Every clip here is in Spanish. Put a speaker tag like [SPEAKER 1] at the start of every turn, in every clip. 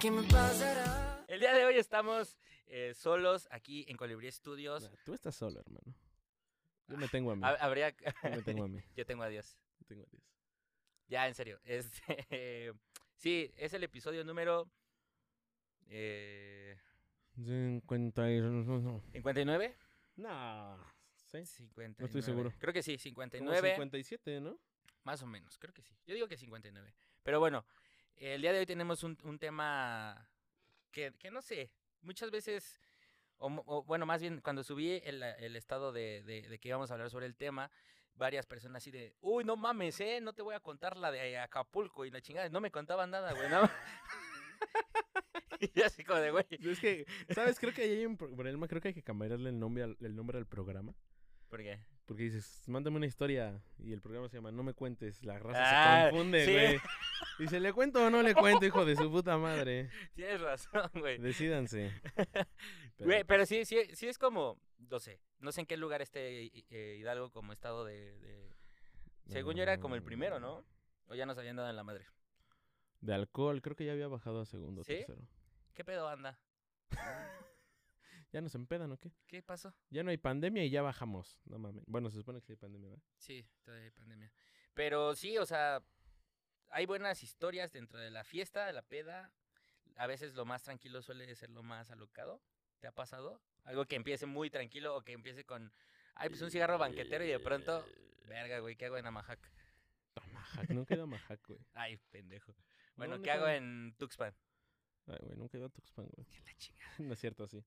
[SPEAKER 1] qué me pasará.
[SPEAKER 2] El día de hoy estamos eh, solos aquí en Colibrí Studios.
[SPEAKER 3] Tú estás solo, hermano. Yo me tengo a mí.
[SPEAKER 2] Ha- Habría...
[SPEAKER 3] Yo me tengo a mí.
[SPEAKER 2] Yo tengo a Dios.
[SPEAKER 3] Yo tengo a Dios.
[SPEAKER 2] Ya, en serio. Este, sí, es el episodio número... Eh,
[SPEAKER 3] 50 y... No.
[SPEAKER 2] ¿59?
[SPEAKER 3] Nah, ¿sí?
[SPEAKER 2] 59.
[SPEAKER 3] seguro.
[SPEAKER 2] Creo que sí,
[SPEAKER 3] Como
[SPEAKER 2] 59.
[SPEAKER 3] 57, ¿no?
[SPEAKER 2] Más o menos, creo que sí. Yo digo que 59. Pero bueno, el día de hoy tenemos un, un tema que, que no sé, muchas veces, o, o bueno, más bien cuando subí el, el estado de, de- de que íbamos a hablar sobre el tema, varias personas así de, uy, no mames, ¿eh? No te voy a contar la de Acapulco y la chingada. No me contaban nada, güey. más. y así como de, güey.
[SPEAKER 3] Es que, ¿sabes? Creo que ahí hay un pro- problema. Creo que hay que cambiarle el nombre al, el nombre al programa.
[SPEAKER 2] ¿Por qué?
[SPEAKER 3] Porque dices, mándame una historia y el programa se llama No me cuentes. La raza
[SPEAKER 2] Ah,
[SPEAKER 3] se confunde,
[SPEAKER 2] sí.
[SPEAKER 3] güey. Dice, ¿le cuento o no le cuento, hijo de su puta madre?
[SPEAKER 2] Tienes razón, güey.
[SPEAKER 3] Decídanse.
[SPEAKER 2] Güey, pero sí, sí, sí es como, no sé, no sé en qué lugar esté eh, Hidalgo como estado de, de- Según yo era como el primero, ¿no? O ya nos habían dado en la madre.
[SPEAKER 3] De alcohol, creo que ya había bajado a segundo,
[SPEAKER 2] ¿Sí?
[SPEAKER 3] tercero.
[SPEAKER 2] ¿Qué pedo anda?
[SPEAKER 3] ¿Ya nos empedan o qué?
[SPEAKER 2] ¿Qué pasó?
[SPEAKER 3] Ya no hay pandemia y ya bajamos. No mames. Bueno, se supone que sí hay pandemia, ¿verdad?
[SPEAKER 2] Sí, todavía hay pandemia. Pero sí, o sea, hay buenas historias dentro de la fiesta, de la peda. A veces lo más tranquilo suele ser lo más alocado. ¿Te ha pasado? Algo que empiece muy tranquilo o que empiece con, ay, pues un cigarro banquetero y de pronto, verga, güey, ¿qué hago en Amajac?
[SPEAKER 3] Amajac, nunca he ido a Amajac, güey.
[SPEAKER 2] Ay, pendejo. Bueno,
[SPEAKER 3] No,
[SPEAKER 2] ¿qué hago en Tuxpan?
[SPEAKER 3] Ay, güey, nunca he ido a Tuxpan, güey.
[SPEAKER 2] Que la chingada.
[SPEAKER 3] no es cierto, sí.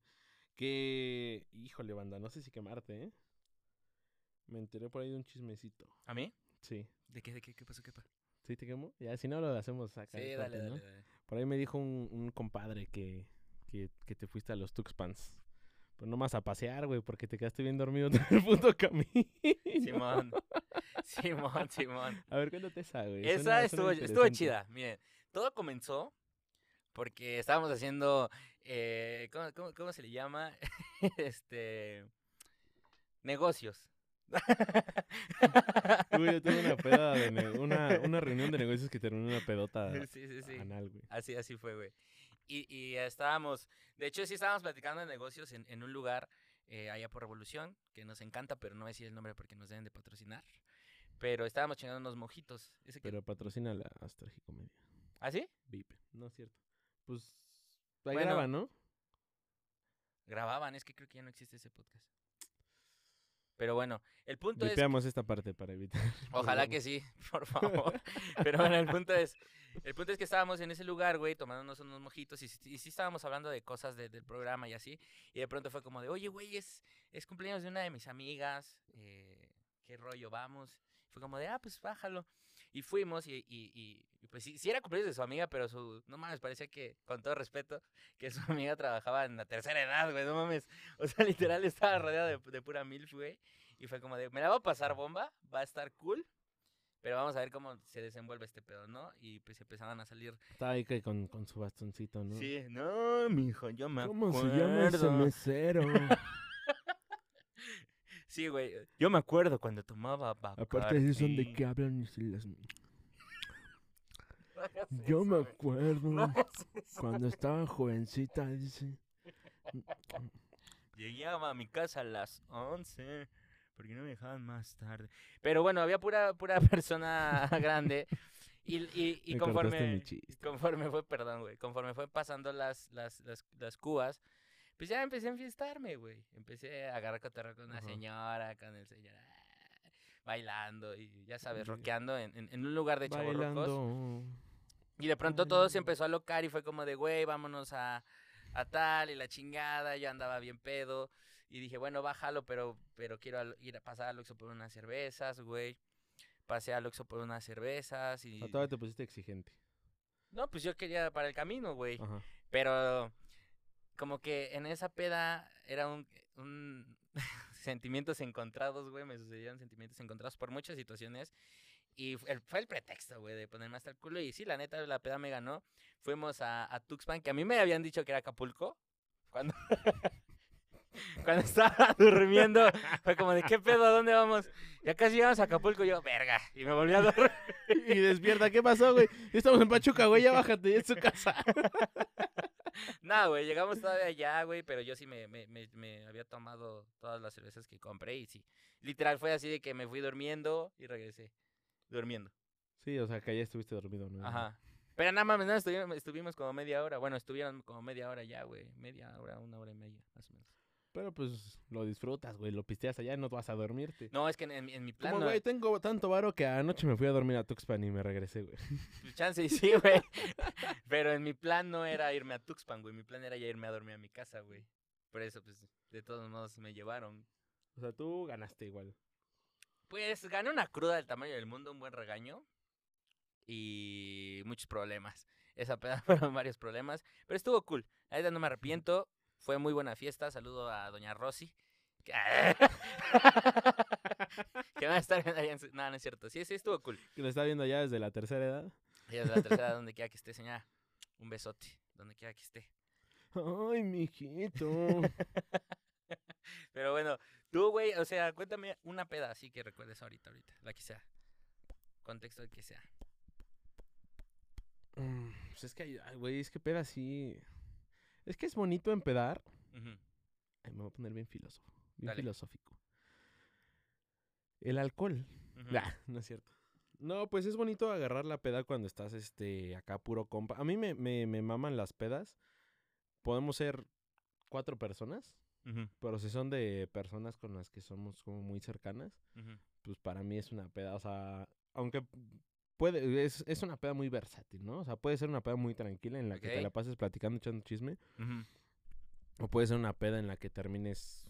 [SPEAKER 3] Que, híjole, banda, no sé si quemarte, ¿eh? Me enteré por ahí de un chismecito.
[SPEAKER 2] ¿A mí?
[SPEAKER 3] Sí.
[SPEAKER 2] ¿De qué, de qué, qué pasó, qué pasó?
[SPEAKER 3] ¿Sí te quemó? Ya, si no lo hacemos acá.
[SPEAKER 2] Sí, dale, dale.
[SPEAKER 3] Por ahí me dijo un, un compadre que, que, que te fuiste a los Tuxpans. Pero no más a pasear, güey, porque te quedaste bien dormido todo el puto camino.
[SPEAKER 2] Simón. Simón, Simón.
[SPEAKER 3] A ver, cuéntate esa, güey.
[SPEAKER 2] Esa
[SPEAKER 3] suena-
[SPEAKER 2] estuvo,
[SPEAKER 3] suena
[SPEAKER 2] estuvo chida. Miren, todo comenzó porque estábamos haciendo, eh, ¿cómo, cómo, cómo se le llama? este, negocios.
[SPEAKER 3] Güey, yo tengo una peda de una, una reunión de negocios que terminó en una pedota
[SPEAKER 2] sí, sí, sí.
[SPEAKER 3] anal, güey.
[SPEAKER 2] Así, así fue, güey. Y, y estábamos, de hecho sí estábamos platicando de negocios en, en un lugar eh, allá por Revolución, que nos encanta, pero no voy a decir el nombre porque nos deben de patrocinar. Pero estábamos chingando unos mojitos. ¿Ese que...
[SPEAKER 3] Pero patrocina la Astragicomedia.
[SPEAKER 2] ¿Ah, sí?
[SPEAKER 3] VIP. No es cierto. Pues. Ahí
[SPEAKER 2] Bueno,
[SPEAKER 3] graba, ¿no?
[SPEAKER 2] Grababan, es que creo que ya no existe ese podcast. Pero bueno, el punto es...
[SPEAKER 3] Vipeamos esta parte para evitar.
[SPEAKER 2] Ojalá que sí, por favor. Pero bueno, el punto es, el punto es que estábamos en ese lugar, güey, tomándonos unos mojitos y, sí- y sí estábamos hablando de cosas de- del programa y así. Y de pronto fue como de, oye, güey, es, es cumpleaños de una de mis amigas, eh, ¿qué rollo vamos? Fue como de, ah, pues bájalo. Y fuimos y, y, y- y pues sí, sí era cumpleaños de su amiga, pero su, no mames, parecía que, con todo respeto, que su amiga trabajaba en la tercera edad, güey, no mames. O sea, literal estaba rodeada de, de pura milf, güey. Y fue como de, me la va a pasar bomba, va a estar cool, pero vamos a ver cómo se desenvuelve este pedo, ¿no? Y pues empezaban a salir.
[SPEAKER 3] Estaba ahí que con, con su bastoncito, ¿no?
[SPEAKER 2] Sí, no, mijo, yo me
[SPEAKER 3] ¿Cómo
[SPEAKER 2] acuerdo.
[SPEAKER 3] se llama ese mesero?
[SPEAKER 2] Sí, güey, yo me acuerdo cuando tomaba
[SPEAKER 3] Aparte de eso, son de
[SPEAKER 2] Bacardi.
[SPEAKER 3] qué hablan y se las...
[SPEAKER 2] No hagas
[SPEAKER 3] Yo
[SPEAKER 2] eso,
[SPEAKER 3] me acuerdo
[SPEAKER 2] No hagas eso.
[SPEAKER 3] cuando estaba jovencita, dice.
[SPEAKER 2] Llegué a mi casa a las 11. Porque no me dejaban más tarde. Pero bueno, había pura, pura persona grande. Y, y, conforme, conforme fue, perdón, güey, conforme fue pasando las, las, las, las cubas, pues ya empecé a enfiestarme, güey. Empecé a agarrar cotorreo con una
[SPEAKER 3] Ajá.
[SPEAKER 2] señora, con el señor, ah, bailando y ya sabes, rockeando en, en, en un lugar de chavorrucos.
[SPEAKER 3] Bailando.
[SPEAKER 2] Y de pronto todo se empezó a locar y fue como de, güey, vámonos a, a tal y la chingada. Yo andaba bien pedo. Y dije, bueno, bájalo, pero, pero quiero ir a pasar al Oxxo por unas cervezas, güey. Pasé al Oxxo por unas cervezas y...
[SPEAKER 3] Ah, todavía te pusiste exigente.
[SPEAKER 2] No, pues yo quería para el camino, güey. Pero como que en esa peda era un, un sentimientos encontrados, güey. Me sucedieron sentimientos encontrados por muchas situaciones. Y el- fue el pretexto, güey, de ponerme hasta el culo. Y sí, la neta, la peda me ganó. Fuimos a, a Tuxpan, que a mí me habían dicho que era Acapulco. Cuando, Cuando estaba durmiendo, fue como de, ¿qué pedo? ¿A dónde vamos? Ya casi llegamos a Acapulco. Yo, verga. Y me volví a dormir.
[SPEAKER 3] Y despierta, ¿qué pasó, güey? Estamos en Pachuca, güey, ya bájate, ya es su casa.
[SPEAKER 2] No, güey, llegamos todavía allá, güey, pero yo sí me, me, me, me había tomado todas las cervezas que compré y sí. Literal fue así de que me fui durmiendo y regresé. Durmiendo.
[SPEAKER 3] Sí, o sea, que ya estuviste dormido, ¿no?
[SPEAKER 2] Ajá. Pero nada más, no, estuvimos, estuvimos como media hora. Bueno, estuvieron como media hora ya, güey. Media hora, una hora y media, más o menos.
[SPEAKER 3] Pero pues lo disfrutas, güey, lo pisteas allá, no vas a dormirte.
[SPEAKER 2] No, es que en, en, en mi plan.
[SPEAKER 3] Como,
[SPEAKER 2] no-
[SPEAKER 3] güey, tengo tanto varo que anoche me fui a dormir a Tuxpan y me regresé, güey.
[SPEAKER 2] chance y sí, güey. Pero en mi plan no era irme a Tuxpan, güey. Mi plan era ya irme a dormir a mi casa, güey. Por eso, pues, de todos modos me llevaron.
[SPEAKER 3] O sea, tú ganaste igual.
[SPEAKER 2] Pues gané una cruda del tamaño del mundo, un buen regaño y muchos problemas. Esa peda fueron varios problemas, pero estuvo cool. Ahorita no me arrepiento. Fue muy buena fiesta. Saludo a Doña Rosy. Que, va a estar viendo allá en No, no es cierto. Sí, sí, estuvo cool.
[SPEAKER 3] Que lo está viendo ya desde la tercera edad.
[SPEAKER 2] Ella es de la tercera, donde quiera que esté, señora. Un besote, donde quiera que esté.
[SPEAKER 3] Ay, mijito.
[SPEAKER 2] Pero bueno, tú, güey, o sea, cuéntame una peda así que recuerdes ahorita, ahorita, la que sea. Contexto de que sea.
[SPEAKER 3] Mm, pues es que, güey, es que peda sí. Es que es bonito empedar. Ay, me voy a poner bien filósofo. Bien
[SPEAKER 2] Dale.
[SPEAKER 3] filosófico. El alcohol. Nah, no es cierto. No, pues es bonito agarrar la peda cuando estás este acá puro compa. A mí me, me, me maman las pedas. Podemos ser cuatro personas, pero si son de personas con las que somos como muy cercanas, pues para mí es una peda, o sea, aunque puede, es, es una peda muy versátil, ¿no? O sea, puede ser una peda muy tranquila en la que te la pases platicando, echando chisme, o puede ser una peda en la que termines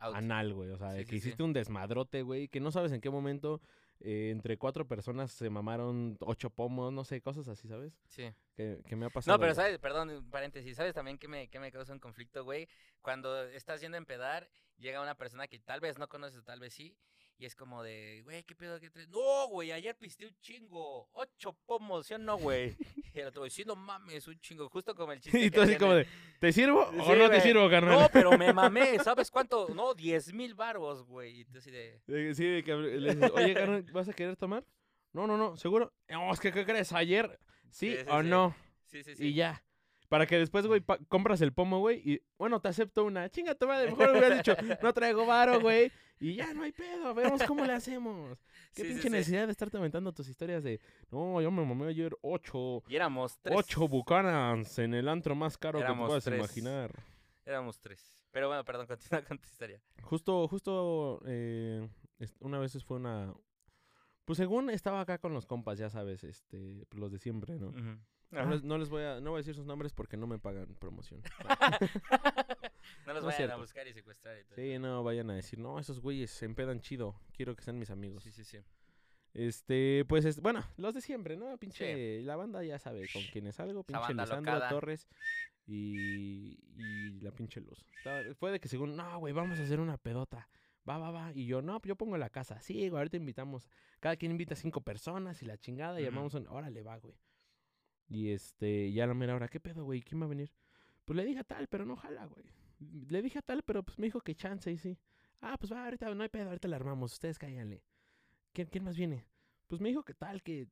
[SPEAKER 2] Out.
[SPEAKER 3] anal, güey. O sea,
[SPEAKER 2] Sí,
[SPEAKER 3] de
[SPEAKER 2] sí,
[SPEAKER 3] que
[SPEAKER 2] sí.
[SPEAKER 3] hiciste un desmadrote, güey, que no sabes en qué momento eh, entre cuatro personas se mamaron ocho pomos, no sé, cosas así, ¿sabes?
[SPEAKER 2] Sí.
[SPEAKER 3] Que, que me ha pasado.
[SPEAKER 2] No, pero sabes, perdón, paréntesis, ¿sabes también que me, que me causa un conflicto, güey? Cuando estás yendo a empedar, llega una persona que tal vez no conoces, tal vez sí, y es como de, güey, ¿qué pedo que traes? No, güey, ayer pisté un chingo, ocho pomos, ¿sí o no, güey? Y el otro, güey, sí, no mames, un chingo, justo como el chiste
[SPEAKER 3] Y tú así como de, ¿te sirvo o no te sirvo, carnal?
[SPEAKER 2] No, pero me mamé, ¿sabes cuánto? No, diez mil baros, güey, y tú así de...
[SPEAKER 3] De- Sí, de que le dices, oye, carnal, ¿vas a querer tomar? No, no, no, ¿seguro? No, es que, ¿qué crees? ¿Ayer? ¿Sí,
[SPEAKER 2] Sí, sí,
[SPEAKER 3] o no?
[SPEAKER 2] Sí, sí, sí.
[SPEAKER 3] Y ya. Para que después, güey, compras el pomo, güey, y bueno, te acepto una. Chinga tu madre, mejor me hubieras dicho, no traigo varo, güey. Y ya no hay pedo, vemos cómo le hacemos. Qué
[SPEAKER 2] Sí, sí,
[SPEAKER 3] pinche
[SPEAKER 2] sí.
[SPEAKER 3] necesidad de estarte aventando tus historias de, no, yo me mamé ayer ocho,
[SPEAKER 2] Y éramos tres.
[SPEAKER 3] ocho bucanas en el antro más caro que te puedas
[SPEAKER 2] tres.
[SPEAKER 3] imaginar.
[SPEAKER 2] Éramos tres. Pero bueno, perdón, continúa con tu historia.
[SPEAKER 3] Justo, justo, eh, una vez fue una... Pues según estaba acá con los compas, ya sabes, este, los de siempre, ¿no?
[SPEAKER 2] Ujú.
[SPEAKER 3] No les, no les voy a, no voy a decir sus nombres porque no me pagan promoción.
[SPEAKER 2] no los
[SPEAKER 3] No
[SPEAKER 2] vayan a buscar y secuestrar y todo.
[SPEAKER 3] Sí, no vayan a decir, no, esos güeyes se empedan chido, quiero que sean mis amigos.
[SPEAKER 2] sí, sí, sí.
[SPEAKER 3] Este, pues, es- bueno, los de siempre, ¿no? Pinche, la banda ya sabe con quién es algo, pinche Lisandro. Torres y, y la pinche luz. Fue de que según, no, güey, vamos a hacer una pedota. Va, va, va. Y yo, no, yo pongo la casa. Sí, güey, ahorita invitamos. Cada quien invita a cinco personas y la chingada. Y armamos un. Órale, va, güey. Y este, ya a la mera hora, ¿qué pedo, güey? ¿Quién va a venir? Pues le dije a tal, pero no jala, güey. Le dije a tal, pero pues me dijo que chance y sí. Ah, pues va, ahorita no hay pedo, ahorita la armamos. Ustedes cáiganle. ¿Quién, quién más viene? Pues me dijo que tal, que,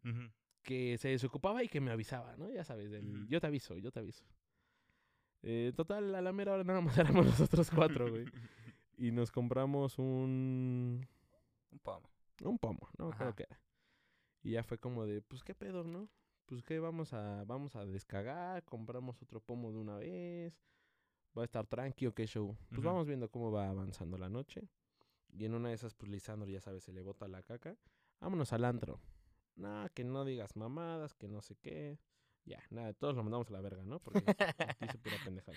[SPEAKER 3] que se desocupaba y que me avisaba, ¿no? Ya sabes, yo te aviso, yo te aviso. Eh, total, a la mera hora nada más éramos nosotros cuatro, güey. Y nos compramos un,
[SPEAKER 2] Un pomo.
[SPEAKER 3] un pomo, ¿no? Creo que era. Y ya fue como de, pues, ¿qué pedo, no? Pues, ¿qué? Vamos a, vamos a descagar, compramos otro pomo de una vez. Va a estar tranquilo, qué show. Pues vamos viendo cómo va avanzando la noche. Y en una de esas, pues, Lisandro, ya sabes, se le bota la caca. Vámonos al antro. No, que no digas mamadas, que no sé qué. Ya, nada, todos lo mandamos a la verga, ¿no? Porque dice pura pendejada.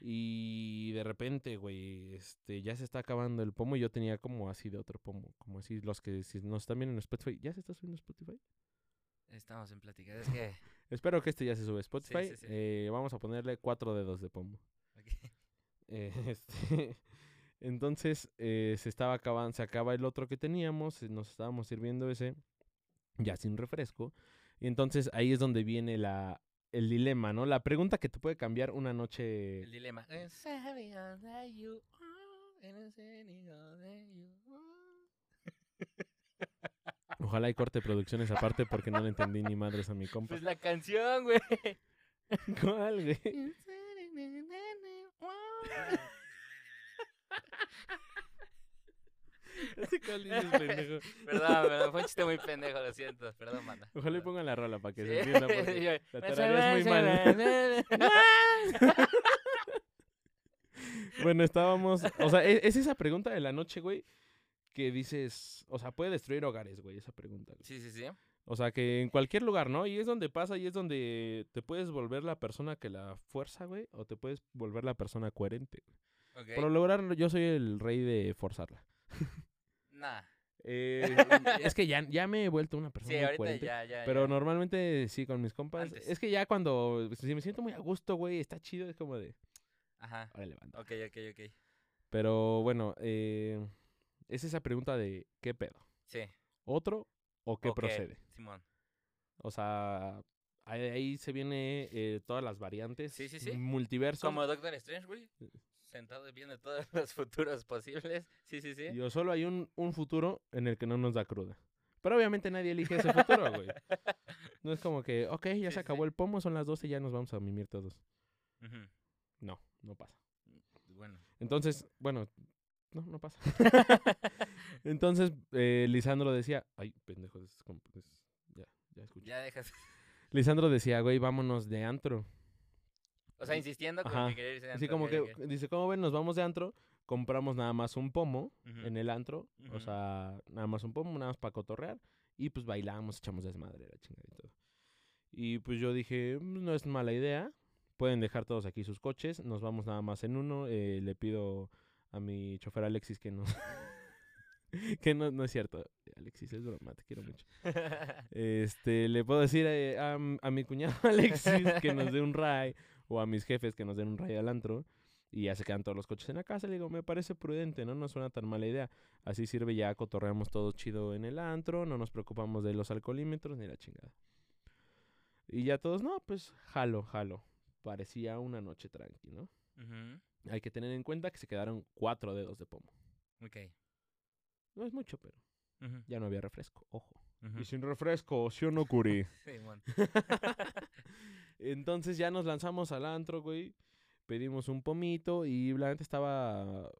[SPEAKER 3] Y de repente, güey, este, ya se está acabando el pomo y yo tenía como así de otro pomo. Como así, los que si nos están viendo en Spotify. ¿Ya se está subiendo Spotify?
[SPEAKER 2] Estamos en plática. Es que.
[SPEAKER 3] Espero que este ya se sube a Spotify.
[SPEAKER 2] sí, sí.
[SPEAKER 3] Eh, vamos a ponerle cuatro dedos de pomo.
[SPEAKER 2] ok.
[SPEAKER 3] Eh, este, entonces, eh, se estaba acabando, se acaba el otro que teníamos, nos estábamos sirviendo ese, ya sin refresco. Y entonces ahí es donde viene la, el dilema, ¿no? La pregunta que te puede cambiar una noche.
[SPEAKER 2] El dilema.
[SPEAKER 3] Ojalá y corte producciones aparte porque no le entendí ni madres a mi compa.
[SPEAKER 2] Pues la canción, güey.
[SPEAKER 3] ¿Cuál, güey? Ese pendejo.
[SPEAKER 2] Perdón, perdón, fue un chiste muy pendejo, lo siento. Perdón, manda.
[SPEAKER 3] Ojalá y pongan la rola para que
[SPEAKER 2] Sí.
[SPEAKER 3] se entienda. Porque la tarareas muy mal. Bueno, estábamos. O sea, e- es esa pregunta de la noche, güey. Que dices. O sea, puede destruir hogares, güey, esa pregunta. güey.
[SPEAKER 2] Sí, sí, sí.
[SPEAKER 3] O sea, que en cualquier lugar, ¿no? Y es donde pasa y es donde te puedes volver la persona que la fuerza, güey. O te puedes volver la persona coherente. güey.
[SPEAKER 2] Ok.
[SPEAKER 3] Por lo lograr, yo soy el rey de forzarla.
[SPEAKER 2] Nah.
[SPEAKER 3] Eh, es que ya, ya me he vuelto una persona
[SPEAKER 2] Sí, ahorita
[SPEAKER 3] coherente.
[SPEAKER 2] ya, ya.
[SPEAKER 3] Pero
[SPEAKER 2] ya.
[SPEAKER 3] normalmente sí, con mis compas.
[SPEAKER 2] Antes.
[SPEAKER 3] Es que ya cuando. Si me siento muy a gusto, güey, está chido, es como de.
[SPEAKER 2] Ajá.
[SPEAKER 3] Órale, banda.
[SPEAKER 2] Ok, ok, ok.
[SPEAKER 3] Pero bueno, eh, es esa pregunta de ¿qué pedo?
[SPEAKER 2] Sí.
[SPEAKER 3] ¿Otro o qué procede?
[SPEAKER 2] Simón.
[SPEAKER 3] O sea, ahí, ahí se viene eh, todas las variantes.
[SPEAKER 2] Sí, sí, sí.
[SPEAKER 3] Multiverso.
[SPEAKER 2] Como Doctor Strange, güey. Sentado viendo todos los futuros posibles. Sí, sí, sí.
[SPEAKER 3] Yo solo hay un, un futuro en el que no nos da cruda. Pero obviamente nadie elige ese futuro, güey. No es como que, ok, ya
[SPEAKER 2] Sí,
[SPEAKER 3] se acabó
[SPEAKER 2] sí.
[SPEAKER 3] el pomo, son las 12 y ya nos vamos a mimir todos. No, no pasa.
[SPEAKER 2] Bueno.
[SPEAKER 3] Entonces, bueno, no, no pasa. Entonces, eh, Lisandro decía, ay, pendejo, es como- es- ya, ya escuché.
[SPEAKER 2] Ya dejas.
[SPEAKER 3] Lisandro decía, güey, vámonos de antro.
[SPEAKER 2] O sea, insistiendo con
[SPEAKER 3] Ajá.
[SPEAKER 2] que quería irse de
[SPEAKER 3] Así
[SPEAKER 2] antro,
[SPEAKER 3] como
[SPEAKER 2] ok,
[SPEAKER 3] que, dice, ¿cómo ven? Nos vamos de antro, compramos nada más un pomo en el antro, o sea, nada más un pomo, nada más para cotorrear, y pues bailamos, echamos desmadre, la chingada y todo. Y pues yo dije, "Mm, no es mala idea, pueden dejar todos aquí sus coches, nos vamos nada más en uno, eh, le pido a mi chofer Alexis que nos... que no, no es cierto, Alexis, es broma, te quiero mucho. Este, le puedo decir eh, a, m- a mi cuñado Alexis que nos dé un ray o a mis jefes que nos den un ray al antro y ya se quedan todos los coches en la casa. Le digo, me parece prudente, ¿no? No suena tan mala idea. Así sirve, ya cotorreamos todo chido en el antro, no nos preocupamos de los alcoholímetros ni la chingada. Y ya todos, no, pues jalo, jalo. Parecía una noche tranqui, ¿no? Hay que tener en cuenta que se quedaron cuatro dedos de pomo.
[SPEAKER 2] Ok.
[SPEAKER 3] No es mucho, pero ya no había refresco, ojo.
[SPEAKER 2] ujú.
[SPEAKER 3] sin refresco, ¿sí o no, Curi?
[SPEAKER 2] Simón.
[SPEAKER 3] Entonces ya nos lanzamos al antro, güey. Pedimos un pomito y la gente estaba...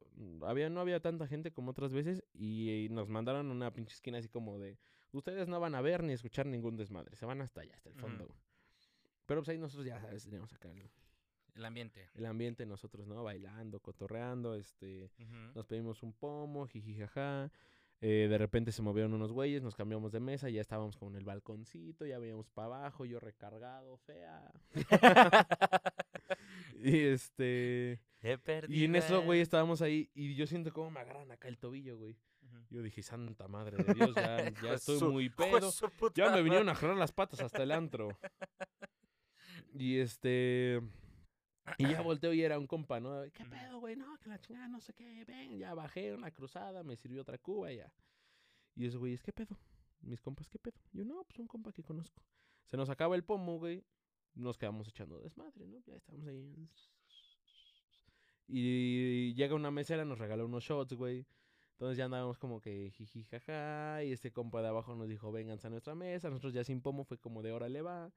[SPEAKER 3] Había, no había tanta gente como otras veces y, nos mandaron a una pinche esquina así como de... Ustedes no van a ver ni escuchar ningún desmadre, se van hasta allá, hasta el fondo. Güey". Pero pues ahí nosotros ya, ¿sabes? Teníamos acá el,
[SPEAKER 2] El ambiente.
[SPEAKER 3] el ambiente nosotros, ¿no? Bailando, cotorreando, este... Nos pedimos un pomo, jijijaja. Eh, de repente se movieron unos güeyes, nos cambiamos de mesa, ya estábamos como en el balconcito, ya veíamos para abajo, yo recargado, fea. y este.
[SPEAKER 2] He perdido.
[SPEAKER 3] Y en eso, güey, estábamos ahí y yo siento como me agarran acá el tobillo, güey. Yo dije, santa madre de Dios, ya, ya estoy
[SPEAKER 2] su-
[SPEAKER 3] muy pedo. Ya me vinieron a jalar las patas hasta el antro. Y este. Y ya volteo y era un compa, ¿no? ¿Qué pedo, güey? No, que la chingada, no sé qué. Ven, ya bajé una cruzada, me sirvió otra cuba ya. Y esos güeyes, ¿qué pedo? Mis compas, ¿qué pedo? Yo, no, pues un compa que conozco. Se nos acaba el pomo, güey. Nos quedamos echando desmadre, ¿no? Ya estamos ahí. Y llega una mesera, nos regaló unos shots, güey. Entonces ya andábamos como que jiji jaja. Y este compa de abajo nos dijo, vénganse a nuestra mesa. Nosotros ya sin pomo fue como de órale va.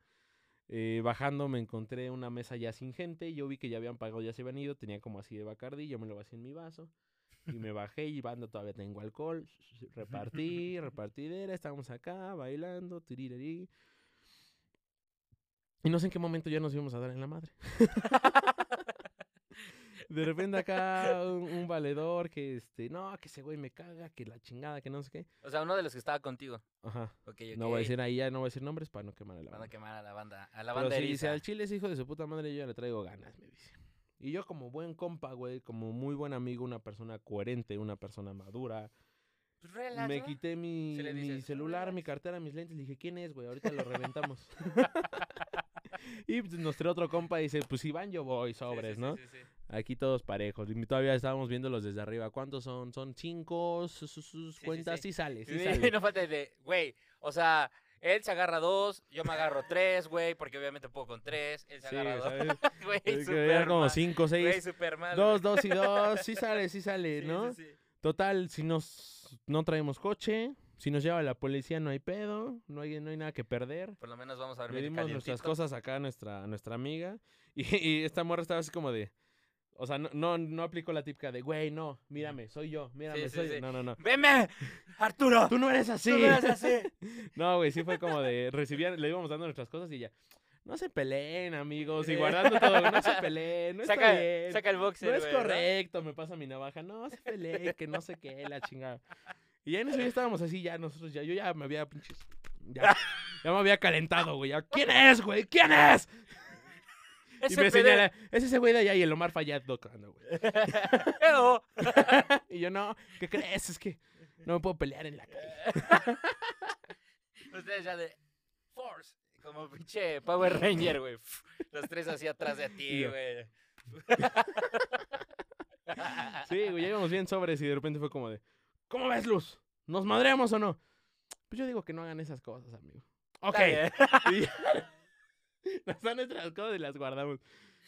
[SPEAKER 3] Eh, bajando me encontré una mesa ya sin gente. Yo vi que ya habían pagado, ya se habían ido. Tenía como así de bacardí. Yo me lo vacié en mi vaso. Y me bajé y banda todavía tengo alcohol. Repartí, repartidera. Estábamos acá bailando. Tiririrí. Y no sé en qué momento ya nos íbamos a dar en la madre. De repente acá un, un valedor que este, no, que ese güey me caga, que la chingada, que no sé qué.
[SPEAKER 2] O sea, uno de los que estaba contigo.
[SPEAKER 3] Ajá.
[SPEAKER 2] Ok,
[SPEAKER 3] No
[SPEAKER 2] ok.
[SPEAKER 3] voy a decir ahí, ya no voy a decir nombres para no quemar a la
[SPEAKER 2] Van a
[SPEAKER 3] banda.
[SPEAKER 2] quemar a la banda. A la
[SPEAKER 3] Pero
[SPEAKER 2] banda
[SPEAKER 3] si dice, al chile es hijo de su puta madre, yo ya le traigo ganas, me dice. Y yo como buen compa, güey, como muy buen amigo, una persona coherente, una persona madura,
[SPEAKER 2] Pues
[SPEAKER 3] me
[SPEAKER 2] ¿no?
[SPEAKER 3] quité mi, mi
[SPEAKER 2] dices,
[SPEAKER 3] celular, mi cartera, mis lentes, le dije, ¿quién es, güey? Ahorita lo reventamos. y pues, nos trae otro compa y dice, pues si van yo voy,
[SPEAKER 2] Sí, sí,
[SPEAKER 3] sobres,
[SPEAKER 2] sí,
[SPEAKER 3] ¿no?
[SPEAKER 2] sí, sí.
[SPEAKER 3] Aquí todos parejos. Y todavía estábamos viéndolos desde arriba. ¿Cuántos son? Son cinco, sus,
[SPEAKER 2] Sí,
[SPEAKER 3] cuentas,
[SPEAKER 2] sí.
[SPEAKER 3] sí, sale, sí sale.
[SPEAKER 2] no falta de, güey, o sea, Él se agarra dos, yo me agarro tres, güey, porque obviamente puedo con tres. Él se
[SPEAKER 3] Sí,
[SPEAKER 2] agarra dos. Güey,
[SPEAKER 3] Es que
[SPEAKER 2] super
[SPEAKER 3] eran como cinco,
[SPEAKER 2] Güey,
[SPEAKER 3] seis.
[SPEAKER 2] super mal,
[SPEAKER 3] Dos,
[SPEAKER 2] güey.
[SPEAKER 3] dos y dos. Sí sale, sí sale,
[SPEAKER 2] Sí,
[SPEAKER 3] ¿no?
[SPEAKER 2] sí, sí.
[SPEAKER 3] Total, si nos no traemos coche, si nos lleva la policía no hay pedo, no hay, no hay nada que perder.
[SPEAKER 2] Por lo menos vamos a
[SPEAKER 3] Le
[SPEAKER 2] dormir
[SPEAKER 3] dimos nuestras cosas acá a nuestra, a nuestra amiga. Y, y esta morra estaba así como de. O sea, no, no, no aplicó la típica de, güey, no, mírame, soy yo, mírame,
[SPEAKER 2] Sí, sí,
[SPEAKER 3] soy
[SPEAKER 2] sí.
[SPEAKER 3] No, no, no.
[SPEAKER 2] ¡Veme! ¡Arturo!
[SPEAKER 3] Tú no eres así.
[SPEAKER 2] ¡Tú no eres así!
[SPEAKER 3] No, güey, sí fue como de. Recibían, le íbamos dando nuestras cosas y ya. No se peleen, amigos. Y guardando todo. No se peleen. No está
[SPEAKER 2] saca,
[SPEAKER 3] bien.
[SPEAKER 2] saca el boxer,
[SPEAKER 3] no es
[SPEAKER 2] güey, ¿no?
[SPEAKER 3] correcto. Me pasa mi navaja. No se peleen, que no sé qué, la chingada. Y ya en eso ya estábamos así, ya nosotros ya. Yo ya me había pinches. Ya, ya me había calentado, güey. ya, ¿Quién es, güey? ¿Quién es? Y
[SPEAKER 2] Ese
[SPEAKER 3] me señala, es ese güey de allá y el Omar Fayad tocando, güey. Y yo, no, ¿qué crees? Es que no me puedo pelear en la calle.
[SPEAKER 2] Ustedes ya de Force. Como pinche Power Ranger, güey. Los tres así atrás de ti, güey.
[SPEAKER 3] Sí, güey, ya íbamos bien sobres y de repente fue como de, ¿cómo ves, Luz? ¿Nos madreamos o no? Pues yo digo que no hagan esas cosas, amigo. Ok. Y ya- Dan nuestras cosas y las guardamos.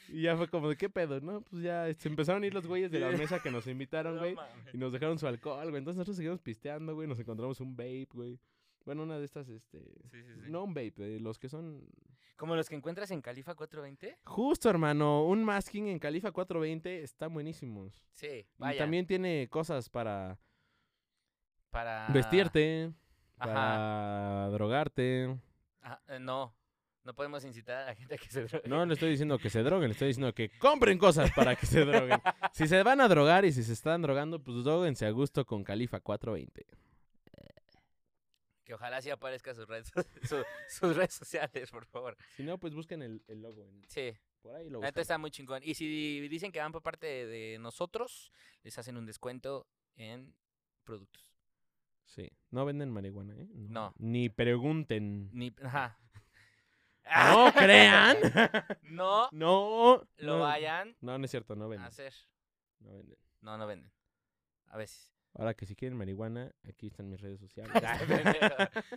[SPEAKER 3] Y ya fue como de, ¿qué pedo? No, pues ya se empezaron a ir los güeyes de la mesa que nos invitaron, güey. y nos dejaron su alcohol, güey. Entonces nosotros seguimos pisteando, güey. Nos encontramos un vape, güey. Bueno, una de estas, este...
[SPEAKER 2] Sí, sí, sí.
[SPEAKER 3] No un vape, de los que son...
[SPEAKER 2] Como los que encuentras en Califa 420.
[SPEAKER 3] Justo, hermano. Un masking en Califa 420 están buenísimos.
[SPEAKER 2] Sí,
[SPEAKER 3] Y
[SPEAKER 2] vaya.
[SPEAKER 3] también tiene cosas para
[SPEAKER 2] para
[SPEAKER 3] vestirte,
[SPEAKER 2] Ajá.
[SPEAKER 3] para drogarte.
[SPEAKER 2] Ajá, eh, no, no podemos incitar a la gente a que se drogue.
[SPEAKER 3] No le estoy diciendo que se droguen, le estoy diciendo que compren cosas para que se droguen. Si se van a drogar y si se están drogando, pues droguense a gusto con Califa 420.
[SPEAKER 2] Que ojalá sí aparezca sus redes, su- sus redes sociales, por favor.
[SPEAKER 3] Si no, pues busquen el, el logo. en-
[SPEAKER 2] Sí,
[SPEAKER 3] por ahí lo buscan.
[SPEAKER 2] está muy chingón. Y si dicen que van por parte de, de nosotros, les hacen un descuento en productos.
[SPEAKER 3] Sí. No venden marihuana, ¿eh?
[SPEAKER 2] No.
[SPEAKER 3] Ni pregunten.
[SPEAKER 2] Ni, ajá.
[SPEAKER 3] No crean.
[SPEAKER 2] No
[SPEAKER 3] no.
[SPEAKER 2] lo
[SPEAKER 3] no.
[SPEAKER 2] vayan
[SPEAKER 3] No, no es cierto, no
[SPEAKER 2] a
[SPEAKER 3] venden.
[SPEAKER 2] hacer.
[SPEAKER 3] No venden.
[SPEAKER 2] No, no venden. A veces.
[SPEAKER 3] Ahora que si quieren marihuana, aquí están mis redes sociales.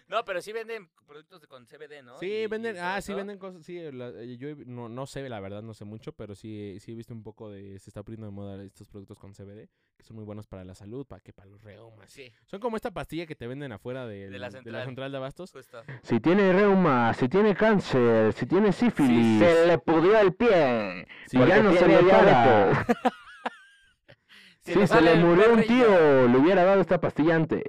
[SPEAKER 2] no, pero sí venden productos con CBD, ¿no?
[SPEAKER 3] Sí,
[SPEAKER 2] Y-
[SPEAKER 3] venden, ah, sí venden cosas, sí, la- eh, yo no, no sé, la verdad no sé mucho, pero sí, sí he visto un poco de, se está poniendo de moda estos productos con CBD, que son muy buenos para la salud, para que para los reumas.
[SPEAKER 2] Sí,
[SPEAKER 3] Son como esta pastilla que te venden afuera de,
[SPEAKER 2] De la
[SPEAKER 3] de
[SPEAKER 2] central.
[SPEAKER 3] central de abastos.
[SPEAKER 2] justo.
[SPEAKER 1] Si tiene reuma, si tiene cáncer, si tiene sífilis.
[SPEAKER 4] Se le pudrió el pie.
[SPEAKER 3] Sí,
[SPEAKER 1] si ya no se le para. Si,
[SPEAKER 2] le
[SPEAKER 1] se le murió un tío, le hubiera dado esta pastilla antes.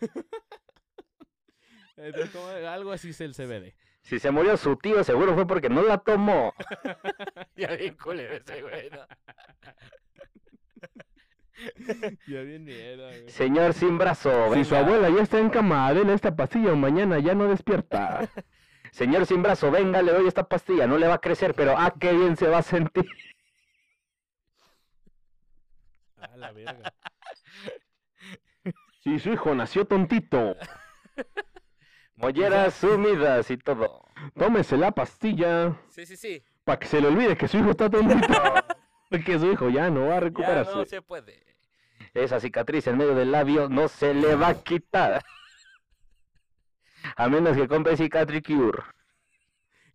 [SPEAKER 3] Algo así es el CBD.
[SPEAKER 4] Si se murió su tío, seguro fue porque no la tomó.
[SPEAKER 2] Ya bien culero ese güey, ¿no?
[SPEAKER 3] Ya bien miedo, güey.
[SPEAKER 4] Señor sin brazo,
[SPEAKER 1] Si su
[SPEAKER 4] venga.
[SPEAKER 1] abuela ya está en cama, denle esta pastilla o mañana ya no despierta.
[SPEAKER 4] Señor sin brazo, venga, le doy esta pastilla. No le va a crecer, pero ah, qué bien se va a sentir.
[SPEAKER 3] A la verga.
[SPEAKER 1] Si su hijo nació tontito,
[SPEAKER 4] Molleras sumidas y todo.
[SPEAKER 1] tómese la pastilla
[SPEAKER 2] Sí, sí, sí.
[SPEAKER 1] para que se le olvide que su hijo está tontito. que su hijo ya no va a
[SPEAKER 2] Ya
[SPEAKER 1] recuperarse.
[SPEAKER 2] no se puede.
[SPEAKER 4] Esa cicatriz en medio del labio no se le va a quitar. A menos que compre Cicatricure.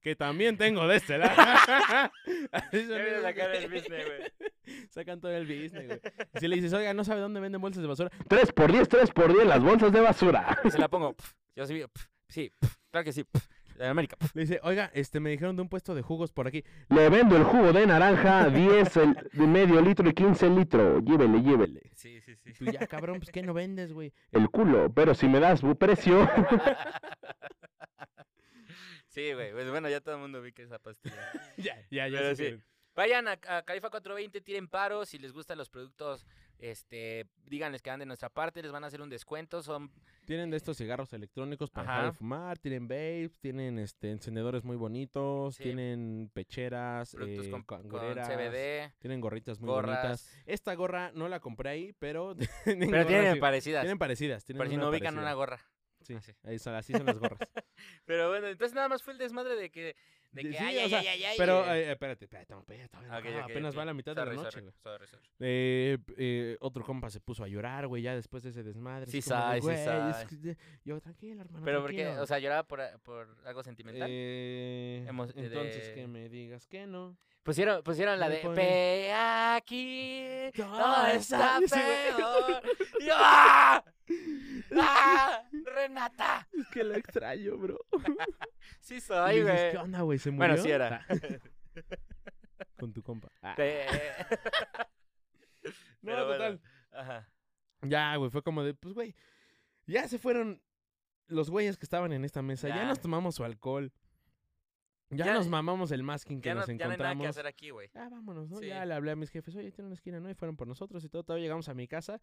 [SPEAKER 3] Que también tengo de este lado. Así son
[SPEAKER 2] la cara del business, güey.
[SPEAKER 3] Sacan todo el business, güey. Y si le dices, oiga, no sabe dónde venden bolsas de basura.
[SPEAKER 1] 3 por 10, 3 por 10 las bolsas de basura.
[SPEAKER 2] Se la pongo. pf, Yo sí, pf, sí, pf, claro que sí. pf, De América. pf.
[SPEAKER 3] Le dice, oiga, este, me dijeron de un puesto de jugos por aquí.
[SPEAKER 1] Le vendo el jugo de naranja 10 el- de medio litro y 15 litro. Llévele, llévele.
[SPEAKER 2] Sí, sí, sí.
[SPEAKER 3] Y tú, ya, cabrón, pues, ¿qué no vendes, güey?
[SPEAKER 1] El culo, pero si me das bu precio.
[SPEAKER 2] Sí, güey. Pues bueno, ya todo el mundo vi que esa pastilla.
[SPEAKER 3] ya, ya, ya.
[SPEAKER 2] Pero
[SPEAKER 3] sí,
[SPEAKER 2] sí. Vayan a, a Califa 420, tiren paro. Si les gustan los productos, este, díganles que van de nuestra parte, les van a hacer un descuento. Son
[SPEAKER 3] Tienen de estos cigarros electrónicos para dejar de fumar, tienen vapes, tienen este encendedores muy bonitos,
[SPEAKER 2] Sí.
[SPEAKER 3] tienen pecheras,
[SPEAKER 2] productos
[SPEAKER 3] eh,
[SPEAKER 2] con, con CBD,
[SPEAKER 3] tienen gorritas muy bonitas. Esta gorra no la compré ahí, pero tienen
[SPEAKER 2] Pero tienen parecidas.
[SPEAKER 3] tienen parecidas. Tienen
[SPEAKER 2] Por si no ubican una gorra.
[SPEAKER 3] Sí,
[SPEAKER 2] Así.
[SPEAKER 3] ahí son, así son las gorras.
[SPEAKER 2] Pero bueno, entonces nada más fue el desmadre de que. De que
[SPEAKER 3] sí,
[SPEAKER 2] ay, ay,
[SPEAKER 3] sea,
[SPEAKER 2] ay, ay, ay,
[SPEAKER 3] Pero,
[SPEAKER 2] eh.
[SPEAKER 3] eh, espérate, espérate, no, espérate, no apenas va a la mitad de la noche, güey. Eh, eh, otro compa se puso a llorar, güey, ya después de ese desmadre.
[SPEAKER 2] Sí
[SPEAKER 3] es como de,
[SPEAKER 2] sabe, sí
[SPEAKER 3] "Güey, es
[SPEAKER 2] sabe.
[SPEAKER 3] que de-". Yo, tranquilo, hermano,
[SPEAKER 2] Pero porque,
[SPEAKER 3] tranquilo".
[SPEAKER 2] o sea, lloraba por, por algo sentimental.
[SPEAKER 3] Eh, entonces
[SPEAKER 2] de-
[SPEAKER 3] que me digas que no.
[SPEAKER 2] Pusieron, pusieron la de Pe aquí
[SPEAKER 3] todo
[SPEAKER 2] está peor. Yo, ¡ah! ¡Ah! ¡Renata!
[SPEAKER 3] Es que la extraño, bro.
[SPEAKER 2] Sí soy, güey.
[SPEAKER 3] ¿Qué onda, güey? ¿Se murió?
[SPEAKER 2] Bueno, sí era.
[SPEAKER 3] Ah. Con tu compa. Ah. No,
[SPEAKER 2] pero bueno,
[SPEAKER 3] total.
[SPEAKER 2] Ajá.
[SPEAKER 3] Ya, güey, fue como de, pues, güey, ya se fueron los güeyes que estaban en esta mesa, ya,
[SPEAKER 2] Ya.
[SPEAKER 3] nos tomamos su alcohol, ya,
[SPEAKER 2] Ya-
[SPEAKER 3] nos mamamos el masking que
[SPEAKER 2] Ya no,
[SPEAKER 3] nos
[SPEAKER 2] ya no hay nada que
[SPEAKER 3] encontramos.
[SPEAKER 2] hacer aquí, güey.
[SPEAKER 3] Ah, vámonos, ¿no?
[SPEAKER 2] Sí.
[SPEAKER 3] Ya le hablé a mis jefes, oye, tiene una esquina, ¿no? Y fueron por nosotros y todo, todavía llegamos a mi casa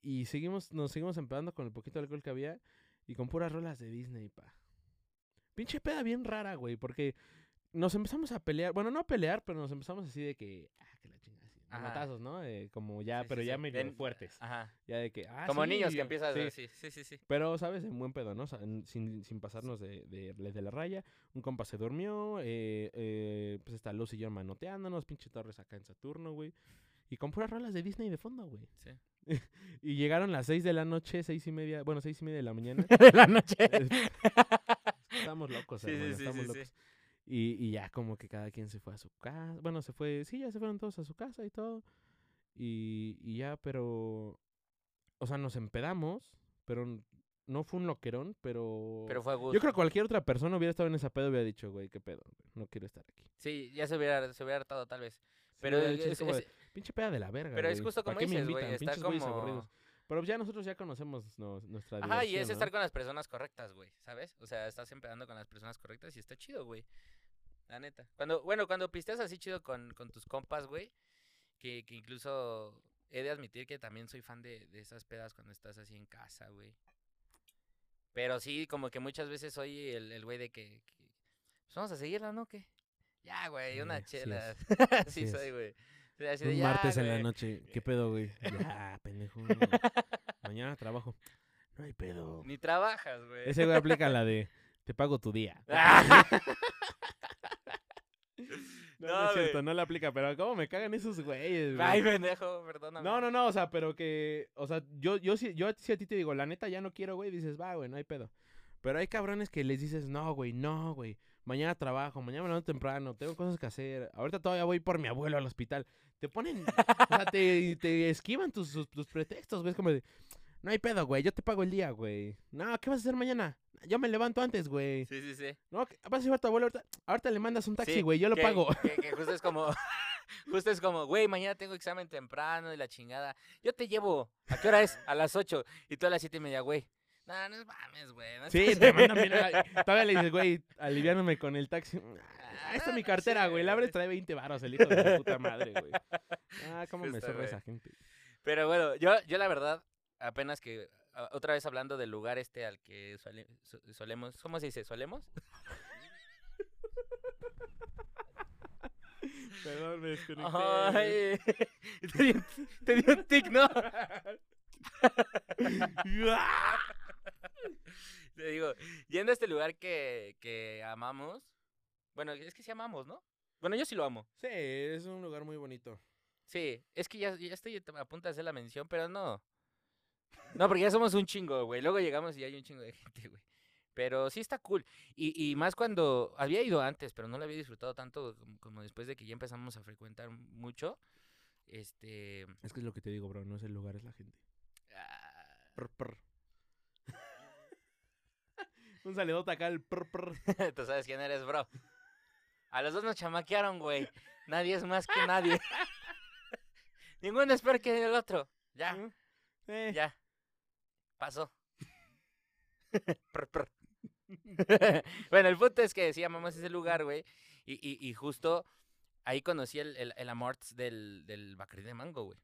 [SPEAKER 3] y seguimos, nos seguimos empedando con el poquito de alcohol que había y con puras rolas de Disney, pa. Pinche peda bien rara, güey, porque nos empezamos a pelear, bueno, no a pelear, pero nos empezamos así de que, ah, que la chingada, así,
[SPEAKER 2] Ajá.
[SPEAKER 3] matazos, ¿no? Eh, como ya,
[SPEAKER 2] Sí,
[SPEAKER 3] pero
[SPEAKER 2] sí,
[SPEAKER 3] ya
[SPEAKER 2] sí.
[SPEAKER 3] medio
[SPEAKER 2] Ven-
[SPEAKER 3] fuertes.
[SPEAKER 2] Ajá.
[SPEAKER 3] Ya de que, ah,
[SPEAKER 2] Como
[SPEAKER 3] sí,
[SPEAKER 2] niños que empiezas
[SPEAKER 3] sí.
[SPEAKER 2] así. Sí, sí, sí.
[SPEAKER 3] Pero, ¿sabes? En buen pedo, ¿no? O sea, en- sin, sin pasarnos de, de, de la raya. Un compa se durmió. Eh, eh, pues está Luz y yo manoteándonos. Pinche Torres acá en Saturno, güey. Y con puras rolas de Disney de fondo, güey.
[SPEAKER 2] Sí.
[SPEAKER 3] Y llegaron las seis de la noche, seis y media. Bueno, seis y media de la mañana.
[SPEAKER 2] De la noche.
[SPEAKER 3] estamos locos, hermano,
[SPEAKER 2] sí,
[SPEAKER 3] estamos
[SPEAKER 2] sí, sí.
[SPEAKER 3] locos. Y, y ya como que cada quien se fue a su casa. Bueno, se fue, sí, ya se fueron todos a su casa y todo. Y, y ya, pero... O sea, nos empedamos, pero no fue un loquerón, pero...
[SPEAKER 2] Pero fue a gusto.
[SPEAKER 3] Yo creo que cualquier otra persona hubiera estado en esa pedo y hubiera dicho, güey, qué pedo, güey, no quiero estar aquí.
[SPEAKER 2] Sí, ya se hubiera, se hubiera hartado tal vez. Pero, es,
[SPEAKER 3] es pinche peda de la verga,
[SPEAKER 2] pero es justo
[SPEAKER 3] ¿pa'
[SPEAKER 2] como dices, güey, está como-.
[SPEAKER 3] Pero ya nosotros ya conocemos no- nuestra
[SPEAKER 2] Ajá, y es estar con las personas correctas, güey, ¿sabes? O sea, estás empezando con las personas correctas y está chido, güey. La neta. Cuando, bueno, cuando pisteas así chido con, con tus compas, güey, que, que incluso he de admitir que también soy fan de, de esas pedas cuando estás así en casa, güey. Pero sí, como que muchas veces soy el el güey de que, que, Pues vamos a seguirla, ¿no? ¿Qué? Ya, güey, una chela.
[SPEAKER 3] Así
[SPEAKER 2] sí, soy, güey. Sí, así de,
[SPEAKER 3] Un
[SPEAKER 2] "Ya,
[SPEAKER 3] martes en la
[SPEAKER 2] güey".
[SPEAKER 3] noche, ¿qué pedo, güey? Ya, pendejo. Mañana trabajo. No hay pedo.
[SPEAKER 2] Ni trabajas, güey.
[SPEAKER 3] Ese güey aplica la de te pago tu día. No, no,
[SPEAKER 2] No,
[SPEAKER 3] es cierto, no la aplica, pero ¿cómo me cagan esos güeyes? güey?
[SPEAKER 2] Ay, pendejo, perdóname.
[SPEAKER 3] No, no, no, o sea, pero que, o sea, yo, yo, sí, yo sí a ti te digo, la neta ya no quiero, güey, dices, va, güey, no hay pedo. Pero hay cabrones que les dices, no, güey, no, güey, mañana trabajo, mañana me temprano, tengo cosas que hacer, ahorita todavía voy por mi abuelo al hospital. Te ponen, o sea, te, te esquivan tus, tus, tus pretextos, güey, es como de, no hay pedo, güey, yo te pago el día, güey. No, ¿qué vas a hacer mañana? Yo me levanto antes, güey.
[SPEAKER 2] Sí, sí, sí.
[SPEAKER 3] No, ¿qué- vas a llevar a tu abuelo ahorita, ahorita le mandas un taxi,
[SPEAKER 2] Sí,
[SPEAKER 3] güey, yo lo
[SPEAKER 2] que-
[SPEAKER 3] pago.
[SPEAKER 2] Que, que justo es como, justo es como, güey, mañana tengo examen temprano y la chingada. Yo te llevo. ¿A qué hora es? A las 8. Y tú a las siete y media, güey. No, no mames, güey. no
[SPEAKER 3] Sí, te mandan bien Todavía le dices, güey, aliviándome con el taxi. Ah, esta es mi cartera, güey. La abres, trae 20 varos el hijo de su puta madre, güey. Ah, cómo me
[SPEAKER 2] güey.
[SPEAKER 3] esa gente.
[SPEAKER 2] Pero bueno, yo, yo la verdad, apenas que, a- otra vez hablando del lugar este al que solemos, ¿cómo se dice? ¿Solemos?
[SPEAKER 3] Perdón, me desconecté.
[SPEAKER 2] Ay, te, dio, te dio un tic, ¿no? Te digo, yendo a este lugar que, que amamos, bueno, es que sí amamos, ¿no? Bueno, yo sí lo amo.
[SPEAKER 3] sí, es un lugar muy bonito.
[SPEAKER 2] Sí, es que ya, ya estoy a punto de hacer la mención, pero no. No, porque ya somos un chingo, güey. Luego llegamos y hay un chingo de gente, güey. Pero sí está cool. Y, y más cuando había ido antes, pero no lo había disfrutado tanto como, como después de que ya empezamos a frecuentar mucho. Este.
[SPEAKER 3] Es que es lo que te digo, bro. No es el lugar, es la gente.
[SPEAKER 2] ah,
[SPEAKER 3] Prr, prr. un saludote acá al prr, prr.
[SPEAKER 2] Tú sabes quién eres, bro. A los dos nos chamaquearon, güey. Nadie es más que nadie. Ninguno es peor que el otro. Ya,
[SPEAKER 3] Eh,
[SPEAKER 2] ya. Pasó. Bueno, el punto es que sí amamos ese lugar, güey. Y, y, y justo ahí conocí el, el, el amor del, del Bacardí de Mango, güey.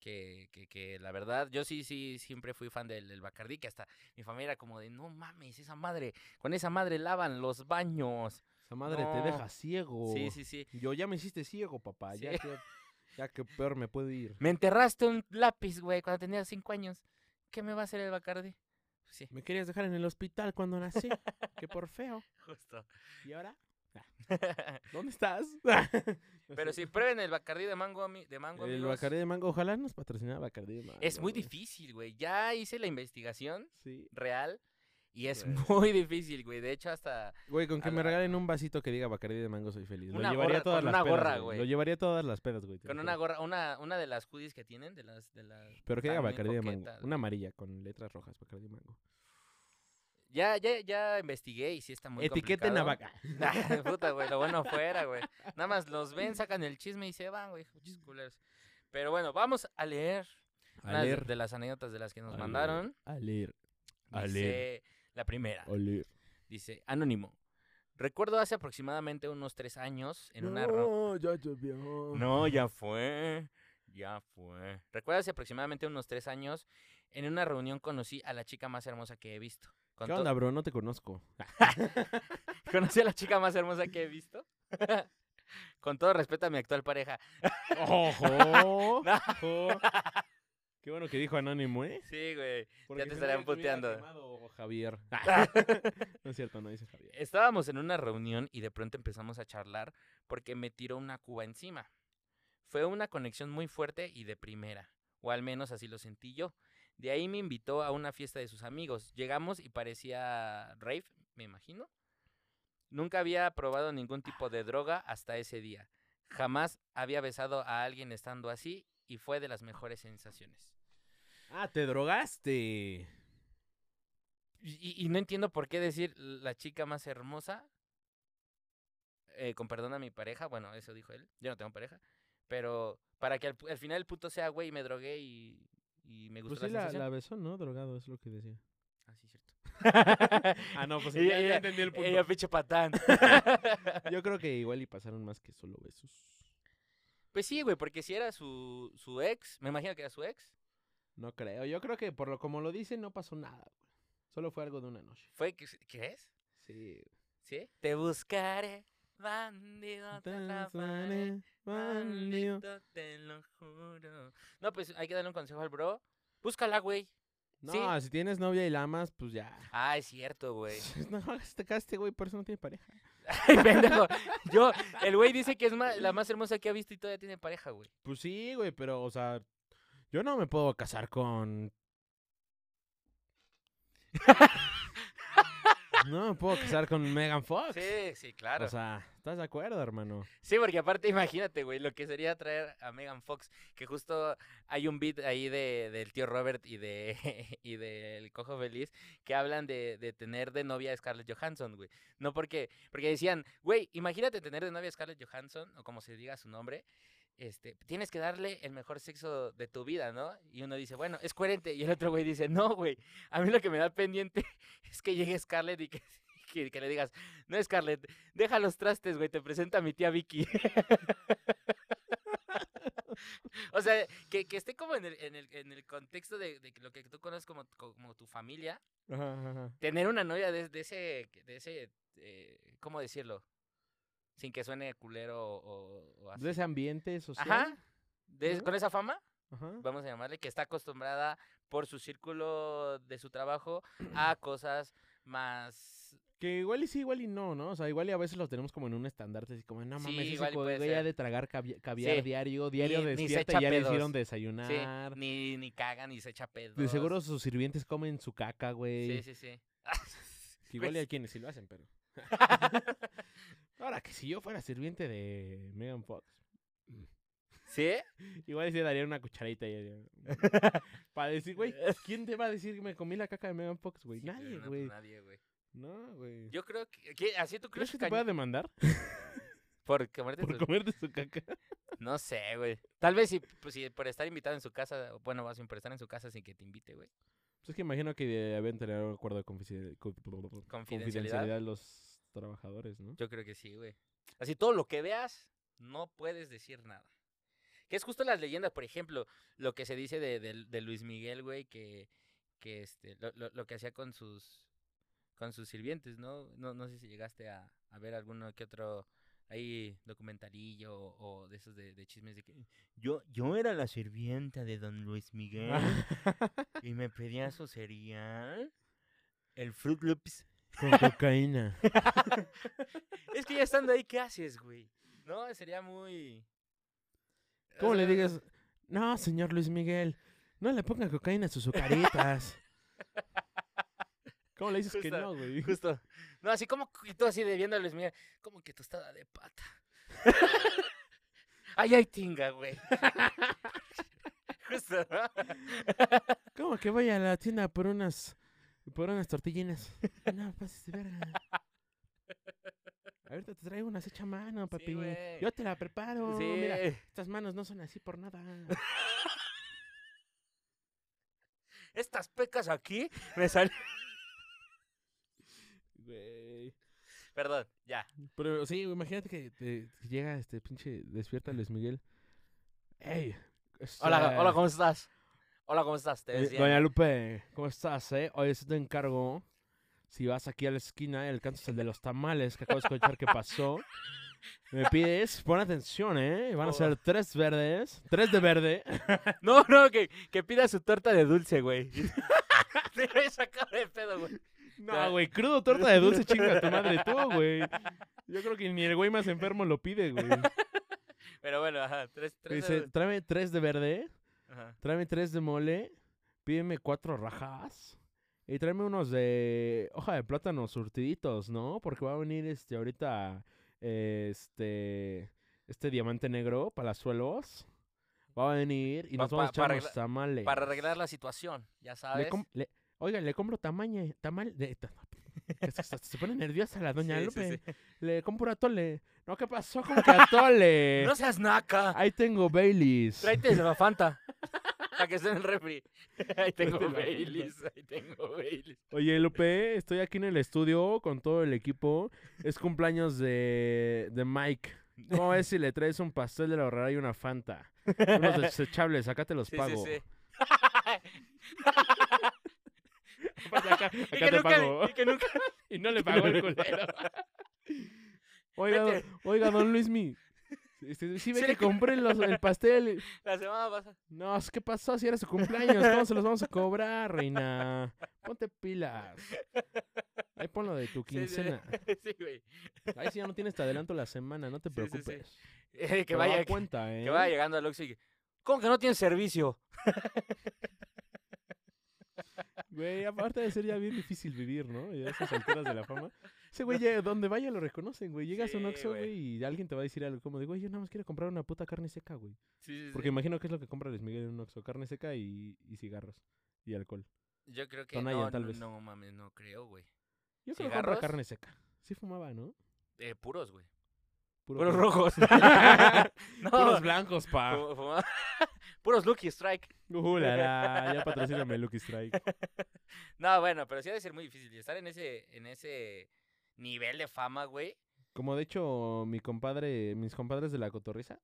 [SPEAKER 2] Que, que, que la verdad, yo sí, sí, siempre fui fan del, del Bacardí, que hasta mi familia era como de, no mames, esa madre, con esa madre lavan los baños.
[SPEAKER 3] Esa madre te deja ciego.
[SPEAKER 2] Sí, sí, sí.
[SPEAKER 3] Yo ya me hiciste ciego, papá. Ya, que, ya que peor me puedo ir.
[SPEAKER 2] Me enterraste un lápiz, güey, cuando tenía cinco años. ¿Qué me va a hacer el Bacardi? Sí,
[SPEAKER 3] Me querías dejar en el hospital cuando nací. que por feo.
[SPEAKER 2] justo.
[SPEAKER 3] ¿Y ahora? Ah, ¿Dónde estás?
[SPEAKER 2] Pero sí, prueben el Bacardí de mango, de mango
[SPEAKER 3] El
[SPEAKER 2] amigos.
[SPEAKER 3] Bacardí de mango. Ojalá nos patrocinara Bacardí de mango.
[SPEAKER 2] Es muy
[SPEAKER 3] güey.
[SPEAKER 2] difícil, güey. Ya hice la investigación
[SPEAKER 3] Sí.
[SPEAKER 2] real y es muy difícil, güey. De hecho, hasta
[SPEAKER 3] Güey, con que
[SPEAKER 2] A
[SPEAKER 3] me
[SPEAKER 2] la-
[SPEAKER 3] regalen un vasito que diga Bacardí de mango soy feliz. Lo
[SPEAKER 2] Una
[SPEAKER 3] llevaría
[SPEAKER 2] gorra-
[SPEAKER 3] a todas
[SPEAKER 2] con
[SPEAKER 3] las
[SPEAKER 2] una
[SPEAKER 3] pedas,
[SPEAKER 2] gorra,
[SPEAKER 3] güey.
[SPEAKER 2] güey.
[SPEAKER 3] Lo llevaría a todas las pedas, güey. te lo
[SPEAKER 2] con
[SPEAKER 3] juro.
[SPEAKER 2] una gorra, una, una de las hoodies que tienen, de las, de las.
[SPEAKER 3] Pero que diga
[SPEAKER 2] están muy
[SPEAKER 3] Bacardí de mango.
[SPEAKER 2] coquetas,
[SPEAKER 3] Una
[SPEAKER 2] güey.
[SPEAKER 3] amarilla con letras rojas, Bacardí de mango.
[SPEAKER 2] Ya, ya, ya investigué y sí está muy
[SPEAKER 3] Etiqueten a
[SPEAKER 2] complicado.
[SPEAKER 3] vaca.
[SPEAKER 2] Puta, güey, lo bueno fuera, güey. Nada más los ven, sacan el chisme y se van, güey. muchos culeros. Pero bueno, vamos a leer
[SPEAKER 3] A
[SPEAKER 2] unas de-
[SPEAKER 3] leer.
[SPEAKER 2] de las anécdotas de las que nos
[SPEAKER 3] a leer,
[SPEAKER 2] mandaron.
[SPEAKER 3] A leer. A leer.
[SPEAKER 2] Dice la primera. Dice, Anónimo. Recuerdo hace aproximadamente unos tres años en una...
[SPEAKER 3] No, ya llovió.
[SPEAKER 2] No, ya fue. Ya fue. Recuerdo hace aproximadamente unos tres años en una reunión conocí a la chica más hermosa que he visto. Con
[SPEAKER 3] ¿Qué onda, bro? No te conozco.
[SPEAKER 2] Conocí a la chica más hermosa que he visto. Con todo respeto a mi actual pareja.
[SPEAKER 3] ¡Ojo! Ojo. Qué bueno que dijo Anónimo, ¿eh?
[SPEAKER 2] Sí, güey.
[SPEAKER 3] Porque
[SPEAKER 2] te estarían puteando.
[SPEAKER 3] quemado Javier. no es cierto, no dice Javier.
[SPEAKER 2] Estábamos en una reunión y de pronto empezamos a charlar porque me tiró una cuba encima. Fue una conexión muy fuerte y de primera, o al menos así lo sentí yo. De ahí me invitó a una fiesta de sus amigos. Llegamos y parecía rave, me imagino. Nunca había probado ningún tipo de droga hasta ese día. Jamás había besado a alguien estando así y fue de las mejores sensaciones.
[SPEAKER 3] Ah, te drogaste.
[SPEAKER 2] Y, no entiendo por qué decir la chica más hermosa. eh, con perdón a mi pareja, bueno, eso dijo él. Yo no tengo pareja. Pero para que al, final el puto sea güey, me drogué y, y me gustó
[SPEAKER 3] Pues sí,
[SPEAKER 2] la
[SPEAKER 3] la,
[SPEAKER 2] sensación.
[SPEAKER 3] la besó, ¿no? Drogado, es lo que decía.
[SPEAKER 2] Ah, sí, cierto.
[SPEAKER 3] Ah, no, pues
[SPEAKER 2] Ella-
[SPEAKER 3] ya, ya entendí el punto.
[SPEAKER 2] Ella, pinche patán.
[SPEAKER 3] Yo creo que igual y pasaron más que solo besos.
[SPEAKER 2] pues sí, güey, porque si era su, su ex, me imagino que era su ex.
[SPEAKER 3] No creo. Yo creo que por lo como lo dice no pasó nada, güey. Solo fue algo de una noche.
[SPEAKER 2] ¿Fue que, ¿Crees?
[SPEAKER 3] Sí.
[SPEAKER 2] ¿Sí? Te buscaré, bandido, te atraparé. Maldito, te lo juro. No, pues hay que darle un consejo al bro. Búscala, güey.
[SPEAKER 3] No,
[SPEAKER 2] Sí.
[SPEAKER 3] si tienes novia y la amas, pues ya.
[SPEAKER 2] Ah, es cierto, güey.
[SPEAKER 3] No, te caste, güey, por eso no tiene pareja.
[SPEAKER 2] Ay, pendejo. Yo, el güey dice que es ma- la más hermosa que ha visto y todavía tiene pareja, güey.
[SPEAKER 3] Pues sí, güey, pero, o sea, yo no me puedo casar con... no me puedo casar con Megan Fox.
[SPEAKER 2] Sí, sí, claro.
[SPEAKER 3] O sea, ¿estás de acuerdo, hermano?
[SPEAKER 2] Sí, porque aparte imagínate, güey, lo que sería traer a Megan Fox, que justo hay un beat ahí de, del tío Robert y de y del Cojo Feliz que hablan de, de tener de novia a Scarlett Johansson, güey. No porque, porque decían, güey, imagínate tener de novia a Scarlett Johansson, o como se diga su nombre, este, tienes que darle el mejor sexo de tu vida, ¿no? Y uno dice, bueno, es coherente. Y el otro güey dice, no, güey, a mí lo que me da pendiente es que llegue Scarlett y que, que, que le digas, no, Scarlett, deja los trastes, güey, te presenta a mi tía Vicky. o sea, que, que esté como en el, en el, en el contexto de, lo que tú conoces como, como tu familia,
[SPEAKER 3] Ajá, ajá, ajá.
[SPEAKER 2] tener una novia de, de ese, de ese eh, ¿cómo decirlo? Sin que suene culero o, o así.
[SPEAKER 3] De ese ambiente social.
[SPEAKER 2] Ajá. de-. Con esa fama,
[SPEAKER 3] Ajá.
[SPEAKER 2] vamos a llamarle, que está acostumbrada por su círculo de su trabajo a cosas más...
[SPEAKER 3] Que igual y sí, igual y no, ¿no? O sea, igual y a veces lo tenemos como en un estandarte, así como, no
[SPEAKER 2] Sí,
[SPEAKER 3] mames, ese
[SPEAKER 2] igual y puede
[SPEAKER 3] de tragar cavi- caviar
[SPEAKER 2] Sí.
[SPEAKER 3] diario, diario
[SPEAKER 2] Ni- ni
[SPEAKER 3] despierta
[SPEAKER 2] echa
[SPEAKER 3] y ya le
[SPEAKER 2] pedos.
[SPEAKER 3] hicieron
[SPEAKER 2] Sí,
[SPEAKER 3] desayunar.
[SPEAKER 2] ni, ni caga, ni se echa pedo.
[SPEAKER 3] De seguro sus sirvientes comen su caca, güey.
[SPEAKER 2] Sí, sí, sí.
[SPEAKER 3] Igual y hay quienes sí lo hacen, pero... Ahora, que si yo fuera sirviente de Megan Fox,
[SPEAKER 2] ¿Sí?
[SPEAKER 3] igual sí daría una cucharadita y Para decir, güey, ¿quién te va a decir que me comí la caca de Megan Fox, güey?
[SPEAKER 2] Sí,
[SPEAKER 3] Nadie,
[SPEAKER 2] no,
[SPEAKER 3] güey.
[SPEAKER 2] nadie, güey.
[SPEAKER 3] No, güey.
[SPEAKER 2] Yo creo que... ¿Así tú
[SPEAKER 3] ¿Crees
[SPEAKER 2] crees
[SPEAKER 3] que
[SPEAKER 2] que
[SPEAKER 3] te pueda demandar
[SPEAKER 2] por comerte
[SPEAKER 3] por comerte su caca?
[SPEAKER 2] No sé, güey. Tal vez si, pues, si por estar invitado en su casa, bueno, bien por estar en su casa sin que te invite, güey.
[SPEAKER 3] Pues es que imagino que deben tener un acuerdo de confidencialidad,
[SPEAKER 2] Confidencialidad.
[SPEAKER 3] los trabajadores, ¿no?
[SPEAKER 2] Yo creo que sí, güey. Así todo lo que veas, no puedes decir nada. Que es justo las leyendas, por ejemplo, lo que se dice de, de- de Luis Miguel, güey, que, que este, lo, lo- lo que hacía con sus con sus sirvientes, ¿no? No, no sé si llegaste a, a ver alguno que otro ahí documentalillo o, o de esos de, de chismes de que yo, yo era la sirvienta de don Luis Miguel y me pedía su cereal El Fruit Loops.
[SPEAKER 3] Con cocaína.
[SPEAKER 2] Es que ya estando ahí, ¿qué haces, güey? No, sería muy... o
[SPEAKER 3] ¿Cómo le digas? No, señor Luis Miguel, no le ponga cocaína a sus azucaritas. ¿Cómo le dices que no, güey?
[SPEAKER 2] Justo. No, así como, y tú así de viendo a Luis Miguel, como que tostada de pata. Ay, ay, tinga, güey. Justo, ¿no?
[SPEAKER 3] ¿Cómo que voy a la tienda por unas por unas tortillinas? No, pases de verga. Ahorita te traigo unas hecha a mano, papi. Yo te la preparo.
[SPEAKER 2] Sí.
[SPEAKER 3] Mira, estas manos no son así por nada.
[SPEAKER 2] Estas pecas aquí me salen...
[SPEAKER 3] Güey.
[SPEAKER 2] Perdón, ya.
[SPEAKER 3] Pero sí, imagínate que, te- que llega este pinche despierta Luis Miguel. Ey.
[SPEAKER 2] Hola,
[SPEAKER 3] este,
[SPEAKER 2] hola, ¿cómo estás? Hola, ¿cómo estás? Te
[SPEAKER 3] Eh,
[SPEAKER 2] ves bien.
[SPEAKER 3] Doña Lupe, ¿cómo estás, eh? Oye, si te encargo, si vas aquí a la esquina, el canto es el de los tamales que acabo de escuchar que pasó. Me pides, pon atención, ¿eh? Van a ser tres verdes, tres de verde.
[SPEAKER 2] No, no, que, que pida su torta de dulce, güey. Te voy a sacar de pedo, güey.
[SPEAKER 3] No, güey, crudo torta de dulce, chinga tu madre tú, güey. Yo creo que ni el güey más enfermo lo pide, güey.
[SPEAKER 2] Pero bueno, ajá, tres, tres.
[SPEAKER 3] Dice,
[SPEAKER 2] de-
[SPEAKER 3] tráeme tres de verde,
[SPEAKER 2] Ajá.
[SPEAKER 3] tráeme tres de mole, pídeme cuatro rajas. Y tráeme unos de hoja de plátano surtiditos, ¿no? Porque va a venir este ahorita este este diamante negro, palazuelos. Va a venir y
[SPEAKER 2] Pa-
[SPEAKER 3] nos vamos a
[SPEAKER 2] pa-
[SPEAKER 3] echar unos tamales.
[SPEAKER 2] Para arreglar la situación, ya
[SPEAKER 3] Le
[SPEAKER 2] sabes.
[SPEAKER 3] com- le- oiga, le compro tamaña, tamal de que se, se- pone nerviosa la doña
[SPEAKER 2] Sí, sí,
[SPEAKER 3] Lupe.
[SPEAKER 2] sí.
[SPEAKER 3] Le compro atole. No, ¿qué pasó? ¿Cómo que atole?
[SPEAKER 2] No seas naca.
[SPEAKER 3] Ahí tengo Baileys.
[SPEAKER 2] Tráete de la Fanta. Para que esté en el refri. Ahí tengo Baileys. Ahí tengo Baileys.
[SPEAKER 3] Oye, Lupe, estoy aquí en el estudio con todo el equipo. Es cumpleaños de, de Mike. ¿Cómo ves si le traes un pastel de la horrera y una Fanta? Unos desechables, acá te los
[SPEAKER 2] Sí,
[SPEAKER 3] pago.
[SPEAKER 2] sí, sí.
[SPEAKER 3] Acá,
[SPEAKER 2] Y que
[SPEAKER 3] te
[SPEAKER 2] nunca,
[SPEAKER 3] pago.
[SPEAKER 2] y que nunca.
[SPEAKER 3] Y no le pagó el culero. Oiga, don- oiga, don Luismi. Este, sí ve
[SPEAKER 2] Sí
[SPEAKER 3] que compré los- el pastel.
[SPEAKER 2] La semana pasada.
[SPEAKER 3] No, es- ¿qué pasó? Si era su cumpleaños, ¿cómo se los vamos a cobrar, reina? Ponte pilas. Ahí ponlo de tu
[SPEAKER 2] sí,
[SPEAKER 3] quincena.
[SPEAKER 2] Sí, güey.
[SPEAKER 3] Ahí sí ya no tienes te adelanto la semana, no te preocupes.
[SPEAKER 2] Eh, que vaya,
[SPEAKER 3] cuenta, ¿eh?
[SPEAKER 2] que vaya llegando al Oxxo y que, ¿Cómo que no tiene servicio?
[SPEAKER 3] Güey, aparte de ser ya bien difícil vivir, ¿no? Y a esas alturas de la fama. Ese güey, ya, donde vaya lo reconocen, güey. Llegas a un Oxxo,
[SPEAKER 2] güey.
[SPEAKER 3] y alguien te va a decir algo como de, güey, yo nada más quiero comprar una puta carne seca, güey.
[SPEAKER 2] Sí, sí,
[SPEAKER 3] Porque imagino que es lo que compra Luis Miguel en un Oxxo. Carne seca y, y cigarros. Y alcohol.
[SPEAKER 2] Yo creo que
[SPEAKER 3] Tonaya,
[SPEAKER 2] no,
[SPEAKER 3] tal vez.
[SPEAKER 2] no mames, no creo, güey.
[SPEAKER 3] Yo creo que compra carne seca. Sí fumaba, ¿no?
[SPEAKER 2] Eh, puros, güey.
[SPEAKER 3] Puro
[SPEAKER 2] Puros rojos. no,
[SPEAKER 3] Puros blancos, pa.
[SPEAKER 2] puros Lucky Strike.
[SPEAKER 3] Uh, la, la, ya patrocíname Lucky Strike.
[SPEAKER 2] No, bueno, pero sí ha de ser muy difícil. Y estar en ese, en ese nivel de fama, güey.
[SPEAKER 3] Como de hecho, mi compadre, mis compadres de la cotorriza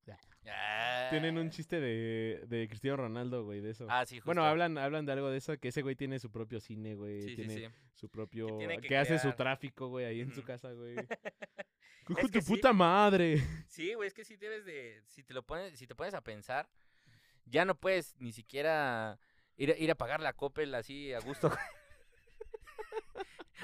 [SPEAKER 3] tienen un chiste de, de Cristiano Ronaldo, güey, de eso.
[SPEAKER 2] Ah, sí, justo.
[SPEAKER 3] Bueno, hablan, hablan de algo de eso, que ese güey tiene su propio cine, güey.
[SPEAKER 2] Sí,
[SPEAKER 3] tiene
[SPEAKER 2] sí.
[SPEAKER 3] su propio...
[SPEAKER 2] tiene
[SPEAKER 3] Que,
[SPEAKER 2] que
[SPEAKER 3] hace su tráfico, güey, ahí en su casa, güey.
[SPEAKER 2] Es
[SPEAKER 3] ¡Hijo
[SPEAKER 2] que
[SPEAKER 3] tu puta madre!
[SPEAKER 2] Sí, güey, es que sí debes de. Si te lo pones, si te pones a pensar, ya no puedes ni siquiera ir, a- ir a pagar la Coppel así a gusto.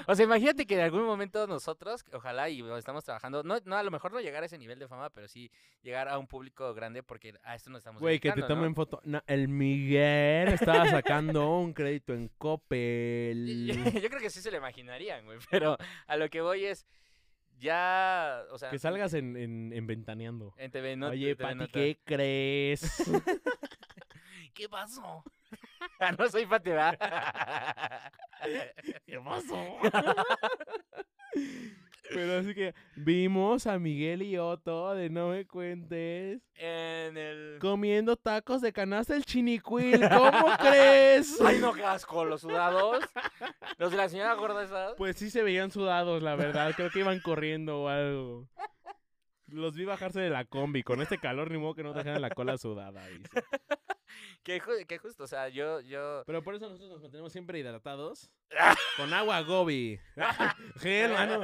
[SPEAKER 2] o sea, imagínate que en algún momento nosotros, ojalá y estamos trabajando, no, no, a lo mejor no llegar a ese nivel de fama, pero sí llegar a un público grande porque a esto nos estamos
[SPEAKER 3] Güey, que te tomen foto. No, el Miguel estaba sacando un crédito en Coppel.
[SPEAKER 2] Yo creo que sí se lo imaginarían, güey, pero a lo que voy es ya, o sea,
[SPEAKER 3] Que salgas en, en, en Ventaneando.
[SPEAKER 2] en TV
[SPEAKER 3] Oye,
[SPEAKER 2] TV
[SPEAKER 3] Pati. ¿qué crees?
[SPEAKER 2] ¿Qué pasó? Ah, no soy ¿verdad?
[SPEAKER 3] ¿Qué pasó? Pero así que vimos a Miguel y Otto de No Me Cuentes
[SPEAKER 2] en el...
[SPEAKER 3] comiendo tacos de canasta el chinicuil. ¿Cómo crees?
[SPEAKER 2] Ay, no, qué asco, los sudados. Los de la señora gorda esa.
[SPEAKER 3] Pues sí se veían sudados, la verdad. Creo que iban corriendo o algo. Los vi bajarse de la combi. Con este calor ni modo que no dejaran la cola sudada. dice.
[SPEAKER 2] Que, ju- que justo, o sea, yo, yo...
[SPEAKER 3] Pero por eso nosotros nos mantenemos siempre hidratados. Con agua Gobi. Gel, mano.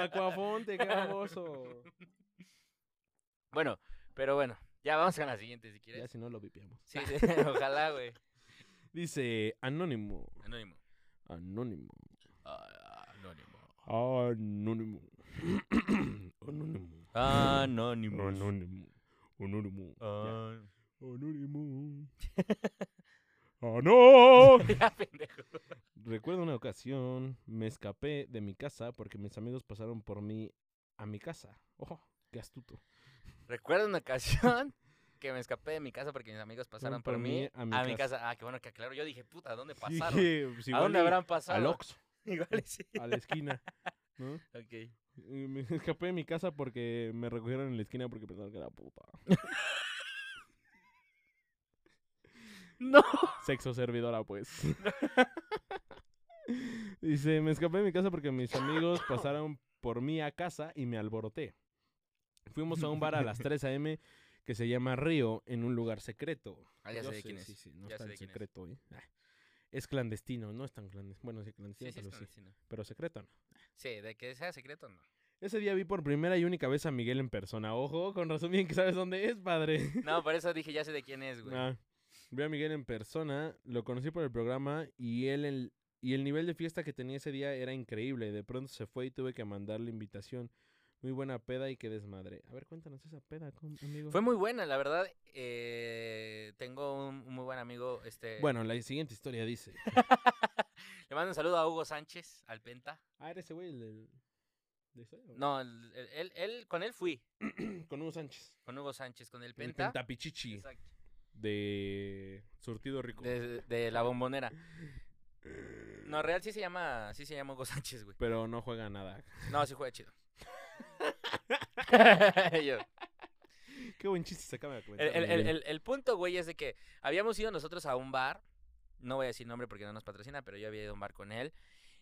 [SPEAKER 3] Aquafonte, qué baboso.
[SPEAKER 2] Bueno, pero bueno, ya vamos con la siguiente si
[SPEAKER 3] Ya
[SPEAKER 2] quieres.
[SPEAKER 3] si no lo vipiamos.
[SPEAKER 2] Sí, sí, ojalá, güey.
[SPEAKER 3] Dice Anónimo.
[SPEAKER 2] Anónimo.
[SPEAKER 3] Anónimo.
[SPEAKER 2] Ah,
[SPEAKER 3] Anónimo. Anónimo.
[SPEAKER 2] Anonymous.
[SPEAKER 3] Anónimo. Anónimo. Anónimo. ¡Ah, no!
[SPEAKER 2] Ya, pendejo.
[SPEAKER 3] Recuerdo una ocasión, me escapé de mi casa porque mis amigos pasaron por mí a mi casa. ¡Oh, qué astuto!
[SPEAKER 2] Recuerdo una ocasión que me escapé de mi casa porque mis amigos pasaron por, mí a mi, casa. Ah, qué bueno que aclaro. Yo dije, puta, ¿a dónde pasaron?
[SPEAKER 3] Sí, pues
[SPEAKER 2] ¿A dónde
[SPEAKER 3] y
[SPEAKER 2] habrán pasado?
[SPEAKER 3] Al Oxxo,
[SPEAKER 2] Igual sí.
[SPEAKER 3] a la esquina. ¿no?
[SPEAKER 2] Ok.
[SPEAKER 3] Y Me escapé de mi casa porque me recogieron en la esquina porque pensaron que era puta.
[SPEAKER 2] No.
[SPEAKER 3] Sexo servidora, pues. Dice, me escapé de mi casa porque mis amigos pasaron por mí a casa y me alboroté. Fuimos a un bar a las 3 a.m. que se llama Río en un lugar secreto.
[SPEAKER 2] Ah, ya
[SPEAKER 3] Yo
[SPEAKER 2] sé de quién es.
[SPEAKER 3] Sí, sí, no
[SPEAKER 2] Ya
[SPEAKER 3] está
[SPEAKER 2] sé
[SPEAKER 3] en
[SPEAKER 2] de quién es.
[SPEAKER 3] secreto. ¿eh? Ah, Es clandestino, no es tan clandestino. Bueno, sí,
[SPEAKER 2] Sí,
[SPEAKER 3] clandestino,
[SPEAKER 2] sí, es
[SPEAKER 3] pero sí.
[SPEAKER 2] clandestino.
[SPEAKER 3] Pero secreto no.
[SPEAKER 2] Sí, de que sea secreto, no.
[SPEAKER 3] Ese día vi por primera y única vez a Miguel en persona. Ojo, con razón bien que sabes dónde es, padre.
[SPEAKER 2] No, por eso dije, ya sé de quién es, güey.
[SPEAKER 3] Ah, vi a Miguel en persona, lo conocí por el programa y él el, y el nivel de fiesta que tenía ese día era increíble. De pronto se fue y tuve que mandarle invitación. Muy buena peda y qué desmadre. A ver, cuéntanos esa peda, amigo.
[SPEAKER 2] Fue muy buena, la verdad. eh, tengo un, muy buen amigo, este...
[SPEAKER 3] Bueno, la siguiente historia dice.
[SPEAKER 2] Le mando un saludo a Hugo Sánchez, al Penta.
[SPEAKER 3] ah, ¿era ese güey el del... de historia, o?
[SPEAKER 2] No, el- el- él, él- con él fui,
[SPEAKER 3] Con Hugo Sánchez.
[SPEAKER 2] con Hugo Sánchez, con el
[SPEAKER 3] El
[SPEAKER 2] Penta.
[SPEAKER 3] Pentapichichi
[SPEAKER 2] Exacto.
[SPEAKER 3] De Surtido Rico.
[SPEAKER 2] De, de la bombonera. No, real sí se llama, sí se llama Hugo Sánchez, güey.
[SPEAKER 3] Pero no juega nada.
[SPEAKER 2] No, sí juega chido. Yo-
[SPEAKER 3] Qué buen chiste se acaba de comentar.
[SPEAKER 2] el- el-
[SPEAKER 3] Miguel.
[SPEAKER 2] el- el punto, güey, es de que habíamos ido nosotros a un bar. No voy a decir nombre porque no nos patrocina, pero yo había ido a un bar con él.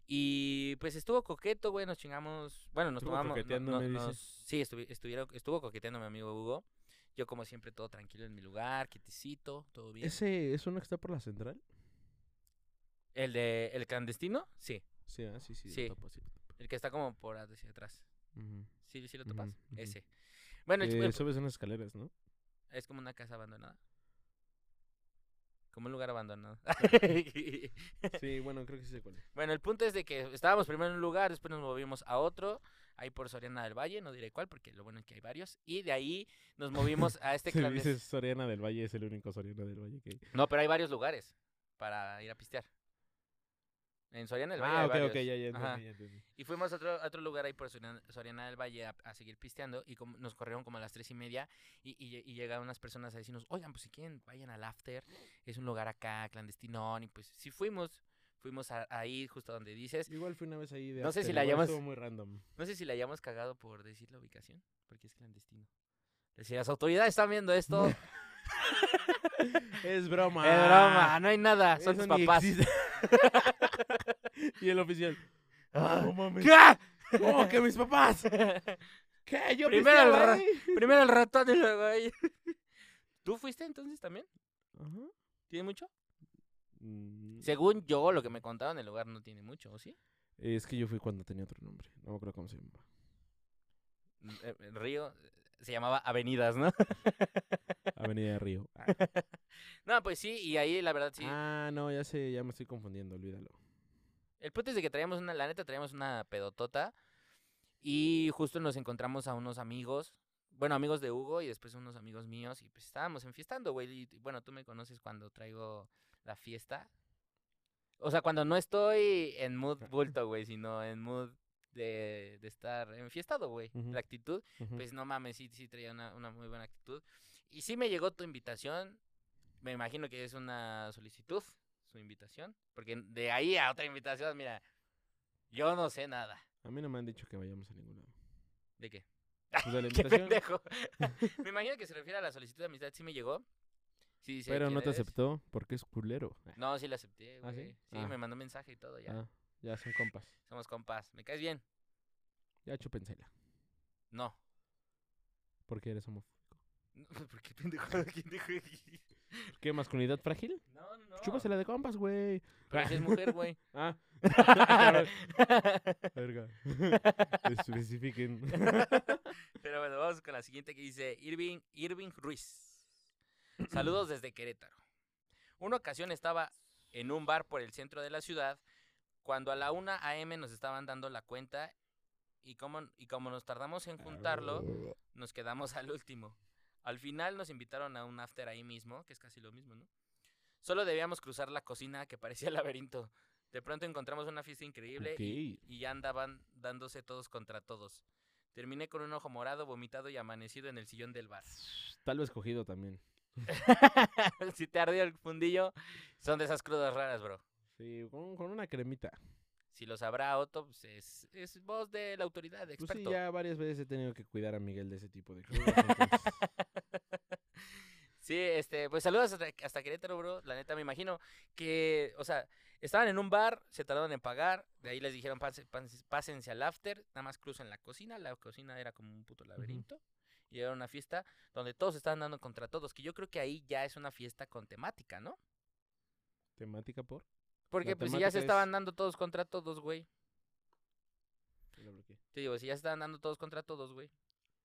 [SPEAKER 2] Y pues estuvo coqueto, güey, nos chingamos. Bueno, nos
[SPEAKER 3] Estuvo
[SPEAKER 2] tomamos. no-
[SPEAKER 3] coqueteando,
[SPEAKER 2] no-
[SPEAKER 3] me dices.
[SPEAKER 2] nos- sí, estuvi- estuvieron, estuvo coqueteando mi amigo Hugo. Yo, como siempre, todo tranquilo en mi lugar, quietecito, todo bien.
[SPEAKER 3] ¿Ese es uno que está por la central?
[SPEAKER 2] ¿El de el clandestino? Sí.
[SPEAKER 3] Sí, ah, sí, sí. lo
[SPEAKER 2] Sí.
[SPEAKER 3] topo, sí, lo topo.
[SPEAKER 2] El que está como por hacia atrás. Sí, sí lo topas. Ese. Bueno,
[SPEAKER 3] Que
[SPEAKER 2] el-
[SPEAKER 3] subes unas escaleras, ¿no?
[SPEAKER 2] es como una casa abandonada. Como un lugar abandonado.
[SPEAKER 3] Sí, bueno, creo que sí sé cuál es.
[SPEAKER 2] bueno, el punto es de que estábamos primero en un lugar, después nos movimos a otro, ahí por Soriana del Valle, no diré cuál, porque lo bueno es que hay varios. Y de ahí nos movimos a este
[SPEAKER 3] Si
[SPEAKER 2] clandestino.
[SPEAKER 3] dices Soriana del Valle, es el único Soriana del Valle que hay.
[SPEAKER 2] No, pero hay varios lugares para ir a pistear. En Soriana del Valle.
[SPEAKER 3] Ah,
[SPEAKER 2] hay
[SPEAKER 3] ok,
[SPEAKER 2] varios.
[SPEAKER 3] ok, ya, ya
[SPEAKER 2] Ajá.
[SPEAKER 3] entendí, ya entendí.
[SPEAKER 2] Y fuimos a otro, a otro lugar ahí por Soriana, Soriana del Valle a, a seguir pisteando y como- nos corrieron como a las tres y media y, y, lle- y llegaron unas personas a decirnos, oigan, pues si quieren, vayan al after, es un lugar acá clandestino y pues sí fuimos, fuimos a- ahí justo donde dices.
[SPEAKER 3] Igual fui una vez ahí de
[SPEAKER 2] No sé si la llamas-
[SPEAKER 3] Estuvo muy random.
[SPEAKER 2] No sé si la hayamos cagado por decir la ubicación, porque es clandestino. Si las autoridades están viendo esto, es
[SPEAKER 3] Es broma.
[SPEAKER 2] broma, no hay nada, son
[SPEAKER 3] Eso
[SPEAKER 2] tus
[SPEAKER 3] ni
[SPEAKER 2] papás.
[SPEAKER 3] existe. y el oficial.
[SPEAKER 2] Ah,
[SPEAKER 3] No mames.
[SPEAKER 2] ¿Qué?
[SPEAKER 3] ¿Cómo que mis papás? ¿Qué? Yo
[SPEAKER 2] Primero el
[SPEAKER 3] pisteaba
[SPEAKER 2] ra-
[SPEAKER 3] ahí.
[SPEAKER 2] Primero el ratón y luego ahí. ¿Tú fuiste entonces también?
[SPEAKER 3] Ajá.
[SPEAKER 2] ¿Tiene mucho?
[SPEAKER 3] Mm,
[SPEAKER 2] Según yo, lo que me contaron, el lugar no tiene mucho, ¿o sí?
[SPEAKER 3] Es que yo fui cuando tenía otro nombre. No me acuerdo cómo se llamaba.
[SPEAKER 2] Eh, El río eh, se llamaba Avenidas, ¿no?
[SPEAKER 3] Avenida de Río.
[SPEAKER 2] no, pues sí, y ahí la verdad sí.
[SPEAKER 3] Ah, no, ya sé, ya me estoy confundiendo, olvídalo.
[SPEAKER 2] El punto es de que traíamos una, la neta, traíamos una pedotota. Y justo nos encontramos a unos amigos, bueno, amigos de Hugo y después unos amigos míos. Y pues estábamos enfiestando, güey. Y, bueno, tú me conoces cuando traigo la fiesta. O sea, cuando no estoy en mood bulto, güey, sino en mood de, de estar enfiestado, güey. La actitud, pues no mames, sí, sí traía una, una muy buena actitud. Y sí me llegó tu invitación. Me imagino que es una solicitud, su invitación. Porque de ahí a otra invitación, mira, yo no sé nada.
[SPEAKER 3] A mí no me han dicho que vayamos a ningún lado.
[SPEAKER 2] ¿De qué?
[SPEAKER 3] Pues de la
[SPEAKER 2] ¡Qué pendejo! me imagino que se refiere a la solicitud de amistad. Sí me llegó. Sí,
[SPEAKER 3] pero no te
[SPEAKER 2] eres.
[SPEAKER 3] aceptó porque es culero.
[SPEAKER 2] No, sí la acepté,
[SPEAKER 3] ¿Ah,
[SPEAKER 2] güey.
[SPEAKER 3] sí?
[SPEAKER 2] sí,
[SPEAKER 3] Ah.
[SPEAKER 2] me mandó mensaje y todo ya.
[SPEAKER 3] Ah, ya son compas.
[SPEAKER 2] Somos compas. ¿Me caes bien?
[SPEAKER 3] Ya chúpensela.
[SPEAKER 2] No.
[SPEAKER 3] Porque eres homofóbico.
[SPEAKER 2] No, ¿Por qué pendejo? ¿Quién dijo?
[SPEAKER 3] ¿Qué, masculinidad frágil?
[SPEAKER 2] No, no, no.
[SPEAKER 3] Chúpasela de compas, güey.
[SPEAKER 2] Pero si es mujer, güey.
[SPEAKER 3] Ah, verga. Especifiquen.
[SPEAKER 2] Pero bueno, vamos con la siguiente que dice Irving, Irving Ruiz. Saludos desde Querétaro. Una ocasión estaba en un bar por el centro de la ciudad Cuando a la 1 AM nos estaban dando la cuenta y como, y como nos tardamos en juntarlo, nos quedamos al último. Al final nos invitaron a un after ahí mismo, que es casi lo mismo, ¿no? Solo debíamos cruzar la cocina que parecía laberinto. De pronto encontramos una fiesta increíble y, y ya andaban dándose todos contra todos. Terminé con un ojo morado, vomitado y amanecido en el sillón del bar.
[SPEAKER 3] Tal vez cogido también.
[SPEAKER 2] si te ardió el fundillo, son de esas crudas raras, bro.
[SPEAKER 3] Sí, con, con una cremita.
[SPEAKER 2] Si lo sabrá Otto, pues es, es voz de la autoridad,
[SPEAKER 3] Pues
[SPEAKER 2] experto.
[SPEAKER 3] sí, ya varias veces he tenido que cuidar a Miguel de ese tipo de entonces,
[SPEAKER 2] Sí, este, pues saludos hasta, hasta Querétaro, bro. La neta, me imagino que, o sea, estaban en un bar, se tardaron en pagar, de ahí les dijeron "Pase- pase- pásense al after, nada más crucen la cocina, la cocina era como un puto laberinto, y era una fiesta donde todos estaban dando contra todos, que yo creo que ahí ya es una fiesta con temática, ¿no?
[SPEAKER 3] temática por.
[SPEAKER 2] Porque pues si ya se
[SPEAKER 3] es-
[SPEAKER 2] estaban dando todos contra todos, güey. Te digo, si ya se estaban dando todos contra todos, güey.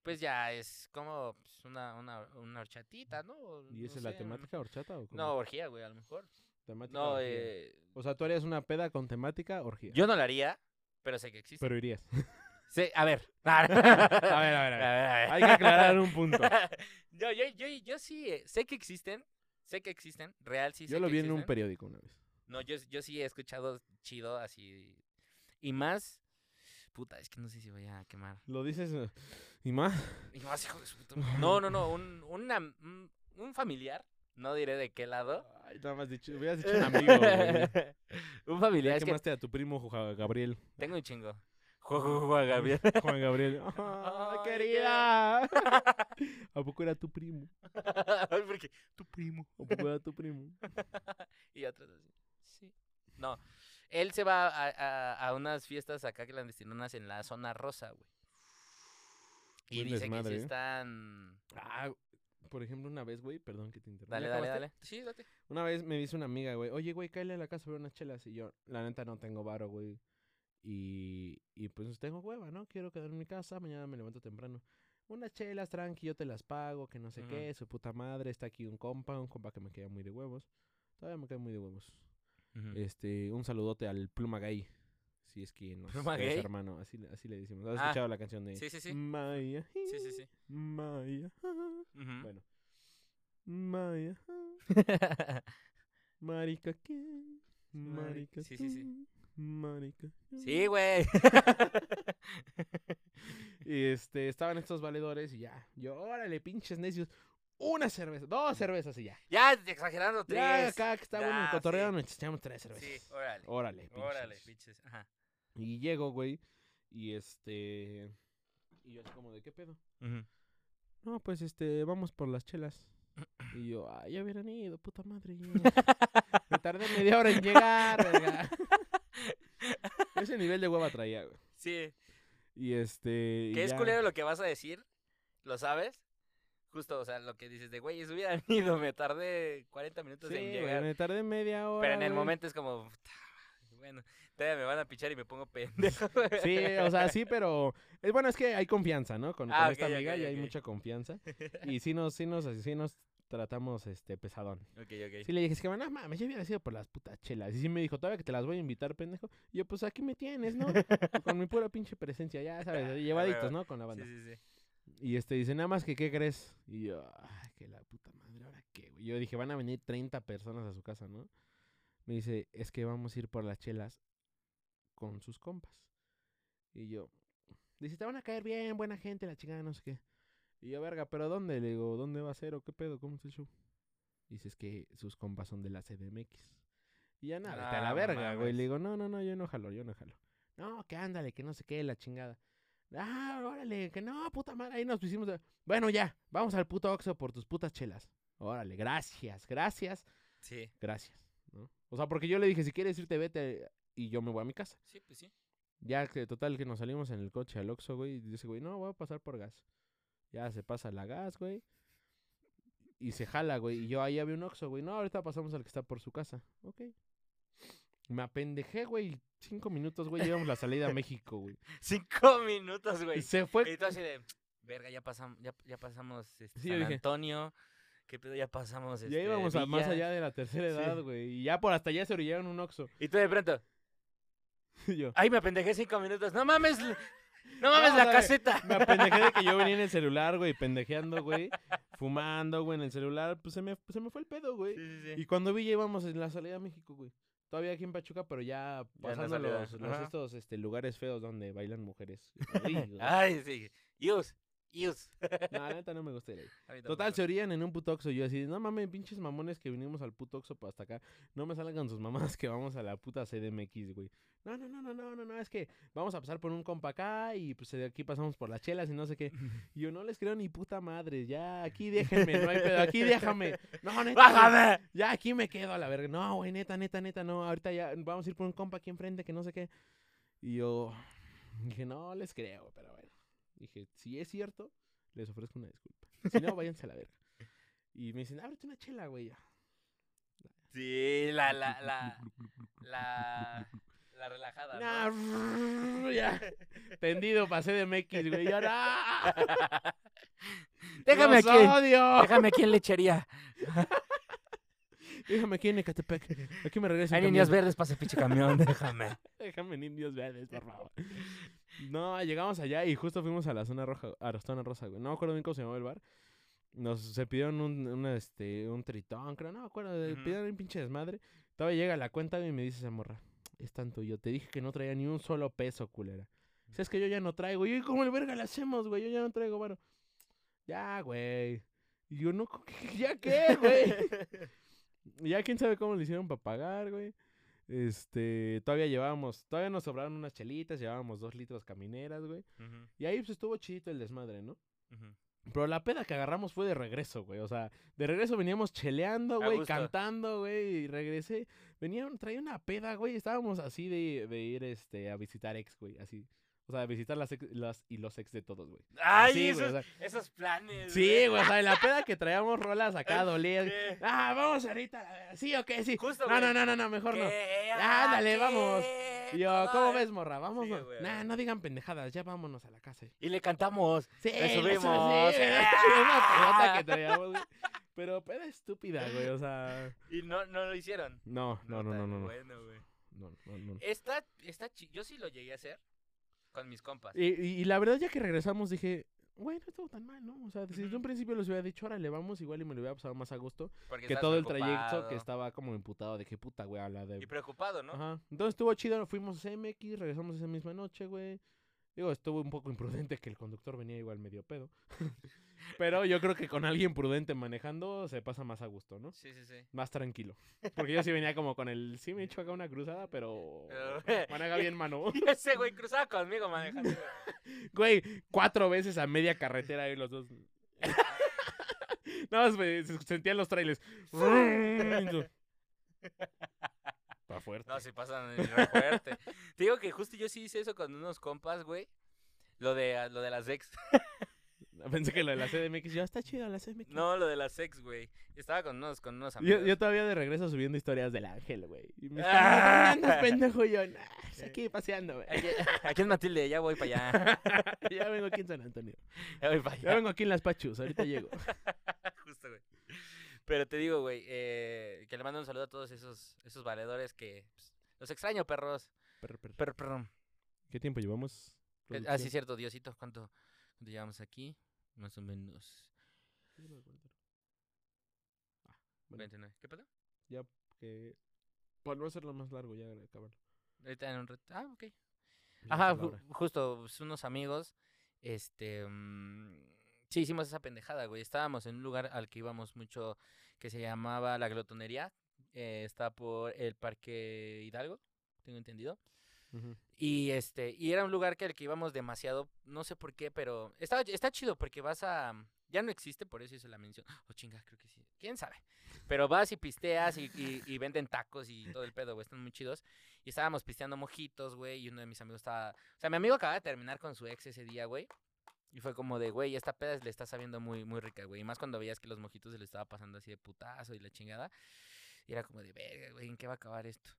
[SPEAKER 2] Pues ya es como pues, una, una, una horchatita, ¿no?
[SPEAKER 3] ¿Y esa
[SPEAKER 2] no
[SPEAKER 3] es la temática horchata o cómo?
[SPEAKER 2] No, orgía, güey, a lo mejor.
[SPEAKER 3] Temática
[SPEAKER 2] No, eh,
[SPEAKER 3] O sea, tú harías una peda con temática orgía.
[SPEAKER 2] yo no la haría, pero sé que existe.
[SPEAKER 3] Pero irías.
[SPEAKER 2] Sí, a ver.
[SPEAKER 3] a ver, a ver, a ver. Hay que aclarar un punto.
[SPEAKER 2] yo, yo, yo, yo sí eh, sé que existen. Sé que existen. Real sí sé
[SPEAKER 3] Yo lo
[SPEAKER 2] que
[SPEAKER 3] vi en un
[SPEAKER 2] existen.
[SPEAKER 3] periódico una vez.
[SPEAKER 2] No, yo, yo sí he escuchado chido así. Y más. Puta, es que no sé si voy a quemar.
[SPEAKER 3] Lo dices eh, y más.
[SPEAKER 2] Y más, hijo de su puta madre. No, no, no. Un, una- un, un familiar. No diré de qué lado.
[SPEAKER 3] Ay, nada más dicho, hubieras dicho un amigo, güey.
[SPEAKER 2] un familiar.
[SPEAKER 3] Ya
[SPEAKER 2] Es que
[SPEAKER 3] quemaste a tu primo Ju- Gabriel.
[SPEAKER 2] tengo un chingo. Juan, Gabriel.
[SPEAKER 3] Juan Gabriel. ¡Ah,
[SPEAKER 2] Ay,
[SPEAKER 3] querida! ¿A poco era tu primo?
[SPEAKER 2] Porque
[SPEAKER 3] Tu primo. ¿A poco era tu primo?
[SPEAKER 2] Y otros así. Sí. No. Él se va a, a, a unas fiestas acá clandestinas en la zona rosa, güey. Y
[SPEAKER 3] Buen
[SPEAKER 2] dice
[SPEAKER 3] desmadre,
[SPEAKER 2] que
[SPEAKER 3] ¿eh?
[SPEAKER 2] sí están.
[SPEAKER 3] Ah, por ejemplo, una vez, güey, perdón que te interrumpa.
[SPEAKER 2] Dale,
[SPEAKER 3] ¿Ya
[SPEAKER 2] dale, dale. Sí, date.
[SPEAKER 3] Una vez me dice una amiga, güey, oye, güey, cállale a la casa a ver unas chelas. Y yo, la neta, no tengo varo, güey. Y, y pues tengo hueva, ¿no? Quiero quedar en mi casa, mañana me levanto temprano. Unas chelas, tranqui, yo te las pago, que no sé qué, su puta madre. Está aquí un compa, un compa que me queda muy de huevos. Todavía me queda muy de huevos. Este, un saludote al Pluma Gay. Si es que
[SPEAKER 2] ¿Pluma
[SPEAKER 3] es hermano, así, le- así le decimos. ¿Has
[SPEAKER 2] Ah,
[SPEAKER 3] escuchado la canción de
[SPEAKER 2] Sí, sí, sí.
[SPEAKER 3] Maya?
[SPEAKER 2] Sí, sí, sí.
[SPEAKER 3] Maya. Bueno. Maya. Marica, ¿quién? Marica,
[SPEAKER 2] Sí, sí, sí.
[SPEAKER 3] Marica.
[SPEAKER 2] Sí, güey.
[SPEAKER 3] Y este, estaban estos valedores y ya. Yo, órale, pinches necios. Una cerveza, dos cervezas y ya.
[SPEAKER 2] ya, exagerando, tres.
[SPEAKER 3] Ya acá que está bueno el cotorreo,
[SPEAKER 2] sí.
[SPEAKER 3] nos echamos tres cervezas.
[SPEAKER 2] Sí, órale.
[SPEAKER 3] Órale,
[SPEAKER 2] Órale,
[SPEAKER 3] pinches.
[SPEAKER 2] Ajá.
[SPEAKER 3] Y llego, güey. Y este. Y yo así como de qué pedo. No, pues este, vamos por las chelas. Y yo, ay, ya hubieran ido, puta madre. Me tardé media hora en llegar, verga. Ese nivel de hueva traía, güey.
[SPEAKER 2] Sí.
[SPEAKER 3] Y este. y
[SPEAKER 2] Que es
[SPEAKER 3] ya.
[SPEAKER 2] culero lo que vas a decir, ¿lo sabes? Justo, o sea, lo que dices de, güey, si hubieran ido, me tardé 40 minutos
[SPEAKER 3] Sí,
[SPEAKER 2] en
[SPEAKER 3] güey,
[SPEAKER 2] llegar.
[SPEAKER 3] me tardé media hora.
[SPEAKER 2] Pero en el
[SPEAKER 3] güey.
[SPEAKER 2] momento es como, "Puta, bueno, todavía me van a pichar y me pongo pendejo.
[SPEAKER 3] Sí, o sea, sí, pero. Es bueno, es que hay confianza, ¿no? Con, con
[SPEAKER 2] Ah,
[SPEAKER 3] esta amiga
[SPEAKER 2] ok,
[SPEAKER 3] ya hay mucha confianza. Y sí nos, sí nos, sí nos tratamos este pesadón.
[SPEAKER 2] ok, ok.
[SPEAKER 3] Sí le dije, es que no mames, ya hubiera sido por las putas chelas. Y sí me dijo, todavía que te las voy a invitar, pendejo. Y yo, pues aquí me tienes, ¿no? Con mi pura pinche presencia, ya sabes,
[SPEAKER 2] Ah,
[SPEAKER 3] llevaditos. ¿no? Con la banda.
[SPEAKER 2] Sí, sí, sí.
[SPEAKER 3] Y este dice, nada más que, ¿qué crees? Y yo, ay, que la puta madre, ¿ahora qué, güey? Yo dije, van a venir 30 personas a su casa, ¿no? Me dice, es que vamos a ir por las chelas con sus compas. Y yo, dice, te van a caer bien, buena gente, la chingada, no sé qué. Y yo, verga, ¿pero dónde? Le digo, ¿dónde va a ser o qué pedo? ¿Cómo es el show? Dice, es que sus compas son de la CDMX. Y ya nada, vete a
[SPEAKER 2] Ah,
[SPEAKER 3] la
[SPEAKER 2] no
[SPEAKER 3] verga, güey. Le digo, no, no, no, yo no jalo, yo no jalo. No, que ándale, que no sé qué, la chingada. Ah, órale, que no, puta madre, ahí nos pusimos. a- Bueno, ya, vamos al puto Oxxo por tus putas chelas. Órale, gracias, gracias,
[SPEAKER 2] Sí,
[SPEAKER 3] gracias. ¿no? O sea, porque yo le dije, si quieres irte, vete y yo me voy a mi casa.
[SPEAKER 2] sí, pues sí.
[SPEAKER 3] Ya que total que nos salimos en el coche al Oxxo, güey, y dice, güey, no, voy a pasar por gas. Ya se pasa la gas, güey. Y se jala, güey. Y yo ahí había un Oxxo, güey. No, ahorita pasamos al que está por su casa. Ok. Me apendejé, güey. Cinco minutos, güey. Llevamos la salida a México, güey.
[SPEAKER 2] Cinco minutos, güey.
[SPEAKER 3] Se fue.
[SPEAKER 2] Y tú así de, verga, ya pasamos, ya, ya pasamos este,
[SPEAKER 3] Sí,
[SPEAKER 2] San
[SPEAKER 3] dije.
[SPEAKER 2] Antonio. ¿Qué pedo? Ya pasamos
[SPEAKER 3] Ya
[SPEAKER 2] este,
[SPEAKER 3] íbamos a más
[SPEAKER 2] Villas".
[SPEAKER 3] allá de la tercera edad, güey. Y ya por hasta allá se orillaron un Oxxo.
[SPEAKER 2] Y tú de pronto,
[SPEAKER 3] yo,
[SPEAKER 2] Ay, me apendejé cinco minutos. No mames. No mames
[SPEAKER 3] No,
[SPEAKER 2] la caseta.
[SPEAKER 3] me apendejé de que yo venía en el celular, güey, pendejeando, güey, fumando, güey, en el celular, pues se me, se me fue el pedo, güey.
[SPEAKER 2] Sí, sí, sí.
[SPEAKER 3] Y cuando vi, ya íbamos en la salida a México, güey. Todavía aquí en Pachuca, pero ya pasando los, los estos este, lugares feos donde bailan mujeres. Güey.
[SPEAKER 2] Ay, sí. Yus. Yus.
[SPEAKER 3] No, la neta no me gusta ir ahí. Total, se orían en un putoxo. Yo así, no mames, pinches mamones que vinimos al putoxo para hasta acá. No me salgan sus mamás que vamos a la puta CDMX, güey. No, no, no, no, no, no, no, es que vamos a pasar por un compa acá y pues de aquí pasamos por las chelas y no sé qué. Y yo no les creo ni puta madre, ya aquí déjenme, no hay pedo, aquí déjame. No, neta.
[SPEAKER 2] ¡Bájame!
[SPEAKER 3] Ya aquí me quedo a la verga. No, güey, neta, neta, neta, no. Ahorita ya vamos a ir por un compa aquí enfrente que no sé qué. Y yo dije, no les creo, pero bueno. Dije, si es cierto, les ofrezco una disculpa. Si no, váyanse a la verga. Y me dicen, ábrete una chela, güey. ya.
[SPEAKER 2] Sí, la, la, la, la, la relajada,
[SPEAKER 3] Nah,
[SPEAKER 2] ¿no?
[SPEAKER 3] ya. Tendido, pasé de MX, güey. Y ahora.
[SPEAKER 2] Déjame
[SPEAKER 3] ¡Los
[SPEAKER 2] aquí.
[SPEAKER 3] odio!
[SPEAKER 2] Déjame aquí en lechería.
[SPEAKER 3] Déjame aquí en Ecatepec. Aquí me regreso.
[SPEAKER 2] Hay niños
[SPEAKER 3] camión.
[SPEAKER 2] verdes, pasa el pinche camión, déjame.
[SPEAKER 3] Déjame en indios verdes, por favor. No, llegamos allá y justo fuimos a la zona roja, a la zona rosa, güey. No me acuerdo bien cómo se llamaba el bar. Nos se pidieron un, este, un tritón, creo, no me acuerdo.
[SPEAKER 2] Ujú.
[SPEAKER 3] Pidieron un pinche desmadre. Todavía llega la cuenta güey, y me dice esa morra. Es tanto yo. Te dije que no traía ni un solo peso, culera. Si es que yo ya no traigo. Y yo, ¿cómo el verga le hacemos, güey? Yo ya no traigo, bueno. Ya, güey. Y yo, no, ¿ya qué, güey? Ya quién sabe cómo le hicieron para pagar, güey. Este, todavía llevábamos, todavía nos sobraron unas chelitas, llevábamos dos litros camineras, güey. Y ahí pues estuvo chidito el desmadre, ¿no? Pero la peda que agarramos fue de regreso, güey. O sea, de regreso veníamos cheleando, güey, cantando, güey, y regresé. Venía, traía una peda, güey. Estábamos así de, de ir este, a visitar ex, güey, así. O sea, visitar las, ex- las y los ex de todos, güey.
[SPEAKER 2] Ay,
[SPEAKER 3] Así,
[SPEAKER 2] esos,
[SPEAKER 3] güey, o sea,
[SPEAKER 2] esos planes.
[SPEAKER 3] Sí, güey, o sea, en la peda que traíamos rolas acá dolían.
[SPEAKER 2] Sí.
[SPEAKER 3] Ah, vamos ahorita. Sí, ok, sí.
[SPEAKER 2] Justo,
[SPEAKER 3] No, no, no, no, no, mejor no.
[SPEAKER 2] ¿Qué?
[SPEAKER 3] Ah, ándale,
[SPEAKER 2] ¿Qué?
[SPEAKER 3] vamos. Y yo, ¿cómo
[SPEAKER 2] eh.
[SPEAKER 3] ves, morra? Vamos.
[SPEAKER 2] Sí,
[SPEAKER 3] nah, no digan pendejadas, ya vámonos a la casa.
[SPEAKER 2] Y le cantamos.
[SPEAKER 3] Sí,
[SPEAKER 2] Le subimos.
[SPEAKER 3] Sí, güey, una pelota que traíamos, güey. Pero peda estúpida, güey, o sea.
[SPEAKER 2] Y no, no lo hicieron.
[SPEAKER 3] No, no, no, no, no. No,
[SPEAKER 2] Bueno, güey.
[SPEAKER 3] no, no, no.
[SPEAKER 2] Está, está chi- Yo sí lo llegué a hacer con mis compas.
[SPEAKER 3] Y, y, y la verdad, ya que regresamos, dije, güey, no estuvo tan mal, ¿no? O sea, desde
[SPEAKER 2] Ujú.
[SPEAKER 3] un principio les hubiera dicho, órale, vamos, igual y me lo hubiera pasado más a gusto.
[SPEAKER 2] porque
[SPEAKER 3] Que todo el trayecto que estaba como imputado de que puta, güey, habla de
[SPEAKER 2] Y preocupado, ¿no?
[SPEAKER 3] Ajá. Entonces estuvo chido, fuimos a CMX, regresamos esa misma noche, güey. Digo, estuvo un poco imprudente que el conductor venía igual medio pedo. Pero yo creo que con alguien prudente manejando se pasa más a gusto, ¿no?
[SPEAKER 2] Sí, sí, sí.
[SPEAKER 3] Más tranquilo. Porque yo sí venía como con el... Sí me he hecho acá una cruzada, pero...
[SPEAKER 2] Pero-
[SPEAKER 3] Maneja bien mano.
[SPEAKER 2] Y ese güey cruzaba conmigo manejando. güey.
[SPEAKER 3] Cuatro veces a media carretera ahí los dos. Nada más me se sentían los trailers. Está fuerte.
[SPEAKER 2] No, se pasan fuerte. Te digo que justo yo sí hice eso con unos compas, güey. Lo de, lo de las ex.
[SPEAKER 3] Pensé que lo de la CDMX, ya está chido la CDMX.
[SPEAKER 2] No, lo de las ex, güey. Estaba con unos, con unos amigos.
[SPEAKER 3] Yo, yo todavía de regreso subiendo historias del ángel, güey. Y me
[SPEAKER 2] Ah.
[SPEAKER 3] andas, pendejo? Yo, nah, aquí paseando, güey.
[SPEAKER 2] Aquí, aquí es Matilde, ya voy para allá.
[SPEAKER 3] ya vengo aquí en San Antonio.
[SPEAKER 2] Ya voy para
[SPEAKER 3] Ya
[SPEAKER 2] allá.
[SPEAKER 3] vengo aquí en Las Pachus, ahorita llego.
[SPEAKER 2] Justo, güey. Pero te digo, güey, eh, que le mando un saludo a todos esos, esos valedores que... pues, los extraño, perros.
[SPEAKER 3] Perro, perro.
[SPEAKER 2] Perro, perro.
[SPEAKER 3] ¿Qué tiempo llevamos?
[SPEAKER 2] Eh, Ah, sí, cierto, Diosito. ¿Cuánto, llevamos aquí? Más o menos.
[SPEAKER 3] Ah, bueno,
[SPEAKER 2] 29. ¿Qué pedo?
[SPEAKER 3] ya que... Para no hacerlo más largo, ya acabarlo.
[SPEAKER 2] Ahorita en un rato. Ah, ok.
[SPEAKER 3] Ya
[SPEAKER 2] Ajá, ju- justo, pues, unos amigos, este, mm, sí, hicimos esa pendejada, güey. Estábamos en un lugar al que íbamos mucho que se llamaba La Glotonería. eh, está por el Parque Hidalgo, tengo entendido. Y este, y era un lugar que al que íbamos demasiado, no sé por qué, pero está, está chido porque vas a, ya no existe, por eso hice la mención. Oh, chinga, creo que sí. ¿Quién sabe? Pero vas y pisteas y, y, y venden tacos y todo el pedo, güey, están muy chidos. Y estábamos pisteando mojitos, güey, y uno de mis amigos estaba, o sea, mi amigo acaba de terminar con su ex ese día, güey. Y fue como de, güey, esta peda le está sabiendo muy, muy rica, güey. Y más cuando veías que los mojitos se le estaba pasando así de putazo y la chingada. Y era como de, verga, güey, ¿en qué va a acabar esto?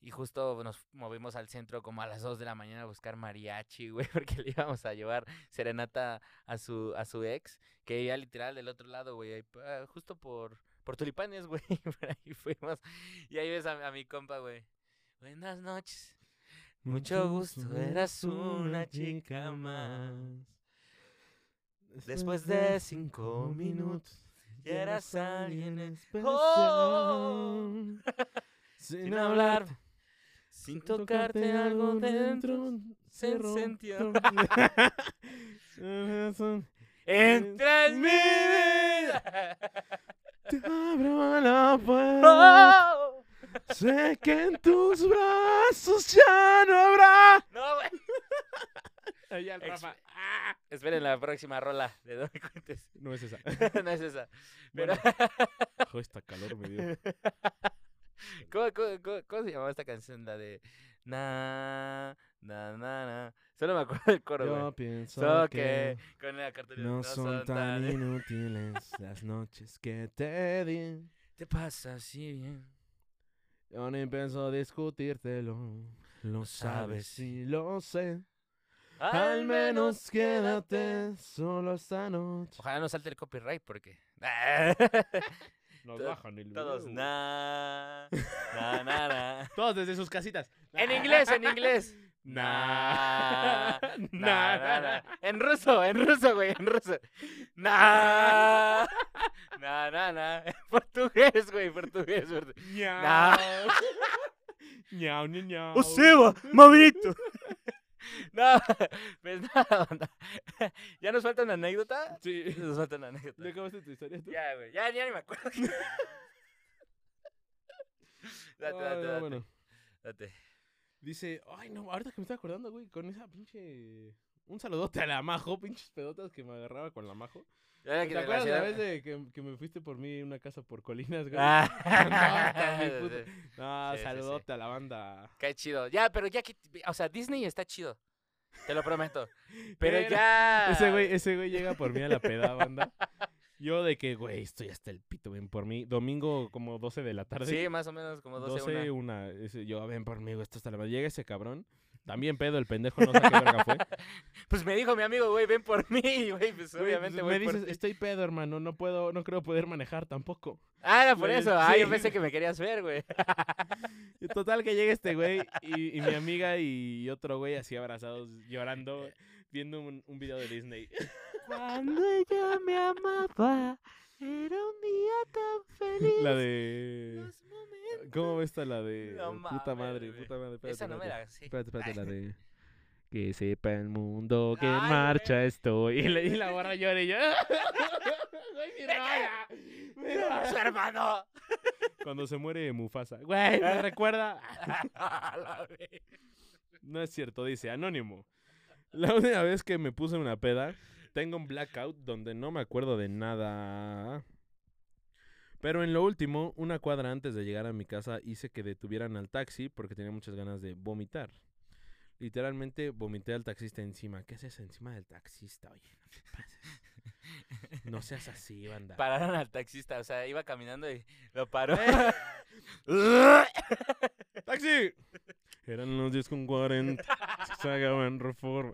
[SPEAKER 2] Y justo nos movimos al centro como a las 2 de la mañana a buscar mariachi, güey, porque le íbamos a llevar serenata a su, a su ex, que vivía literal del otro lado, güey, pa- justo por, por tulipanes, güey, por ahí fuimos. Y ahí ves a, a mi compa, güey. Buenas noches. Mucho gusto, eras una chica más. Después de cinco minutos, ya eras alguien especial.
[SPEAKER 3] especial.
[SPEAKER 2] Sin hablar, sin tocarte algo dentro, se sintió. Entra en mi vida.
[SPEAKER 3] Te abro la puerta.
[SPEAKER 2] Oh.
[SPEAKER 3] Sé que en tus brazos ya no habrá.
[SPEAKER 2] No, güey.
[SPEAKER 3] Rafa.
[SPEAKER 2] Esperen la próxima rola de Don Cuentes.
[SPEAKER 3] No es esa.
[SPEAKER 2] no es esa. Pero,
[SPEAKER 3] Joder, esta calor me dio.
[SPEAKER 2] ¿Cómo, cómo, cómo, cómo se llamaba esta canción? La de Na, na, na, na. Solo me acuerdo del coro, güey.
[SPEAKER 3] Yo pienso
[SPEAKER 2] So
[SPEAKER 3] que
[SPEAKER 2] que con la cartulina
[SPEAKER 3] no son tan inútiles las noches que te di.
[SPEAKER 2] Te pasa así bien.
[SPEAKER 3] Yo ni pienso discutírtelo. Lo sabes. y lo sé. Al menos quédate solo esta noche.
[SPEAKER 2] Ojalá no salte el copyright porque.
[SPEAKER 3] Nos bajan el
[SPEAKER 2] Todos.
[SPEAKER 3] video.
[SPEAKER 2] Na, na, na, na.
[SPEAKER 3] Todos desde sus casitas.
[SPEAKER 2] En inglés, en inglés.
[SPEAKER 3] Na.
[SPEAKER 2] Na, na. En ruso, en ruso, güey, en ruso. Na, na, na, na. En portugués, güey, portugués. portugués. Na.
[SPEAKER 3] Ñau, ñau, ñau.
[SPEAKER 2] ¡O Seba, mamito! No, pues nada. ¿Ya nos falta una anécdota?
[SPEAKER 3] Sí.
[SPEAKER 2] Nos falta una anécdota.
[SPEAKER 3] ¿Le acabaste tu historia tú?
[SPEAKER 2] Ya, güey, ya, ya ni me acuerdo. date,
[SPEAKER 3] Ah,
[SPEAKER 2] date,
[SPEAKER 3] no,
[SPEAKER 2] date,
[SPEAKER 3] bueno.
[SPEAKER 2] date.
[SPEAKER 3] Dice, ay, no, ahorita que me estoy acordando, güey, con esa pinche... Un saludote a la Majo, pinches pedotas que me agarraba con la Majo. ¿Te
[SPEAKER 2] la
[SPEAKER 3] acuerdas la vez de que, que me fuiste por mí una casa por colinas, güey?
[SPEAKER 2] Ah,
[SPEAKER 3] No,
[SPEAKER 2] Sí, sí, sí.
[SPEAKER 3] saludote a la banda.
[SPEAKER 2] Qué chido. Ya, pero ya que. O sea, Disney está chido. Te lo prometo. Pero ya.
[SPEAKER 3] Ese güey, ese güey llega por mí a la peda, banda. Yo de que, güey, estoy hasta el pito, ven por mí. Domingo como 12 de la tarde.
[SPEAKER 2] Sí, más o menos como 12,
[SPEAKER 3] 12,
[SPEAKER 2] una.
[SPEAKER 3] una. Yo, ven por mí, güey, esto está la madre. Llega ese cabrón. También pedo, el pendejo, no sé qué verga fue.
[SPEAKER 2] Pues me dijo mi amigo, güey, ven por mí, güey. Pues
[SPEAKER 3] Güey,
[SPEAKER 2] obviamente,
[SPEAKER 3] pues,
[SPEAKER 2] güey.
[SPEAKER 3] me
[SPEAKER 2] por
[SPEAKER 3] dices,
[SPEAKER 2] ti.
[SPEAKER 3] estoy pedo, hermano, no puedo, no creo poder manejar tampoco.
[SPEAKER 2] Ah, era por
[SPEAKER 3] güey,
[SPEAKER 2] eso. Ah, yo pensé que me querías ver, güey.
[SPEAKER 3] Y total que llega este güey y, y mi amiga y otro güey así abrazados, llorando, viendo un, un video de Disney.
[SPEAKER 2] Cuando ella me amaba, era un día tan feliz.
[SPEAKER 3] La de... ¿Cómo ves esta la de...
[SPEAKER 2] No
[SPEAKER 3] puta madre, puta madre. Espérate,
[SPEAKER 2] Esa no me la sí.
[SPEAKER 3] Espérate, espérate, la de... Que sepa el mundo que en marcha estoy. Y la, y la borra llora y yo... ¡Ay, mi rola! ¡Mi rola!
[SPEAKER 2] Su hermano.
[SPEAKER 3] Cuando se muere Mufasa. Güey, me recuerda... No es cierto, dice Anónimo. La última vez que me puse una peda, tengo un blackout donde no me acuerdo de nada. Pero en lo último, una cuadra antes de llegar a mi casa, hice que detuvieran al taxi porque tenía muchas ganas de vomitar. Literalmente vomité al taxista encima. ¿Qué haces encima del taxista? Oye, no. No seas así, banda.
[SPEAKER 2] Pararon al taxista, o sea, iba caminando y lo paró.
[SPEAKER 3] ¡Taxi! Eran los 10 con 40. Sagaban en reforma.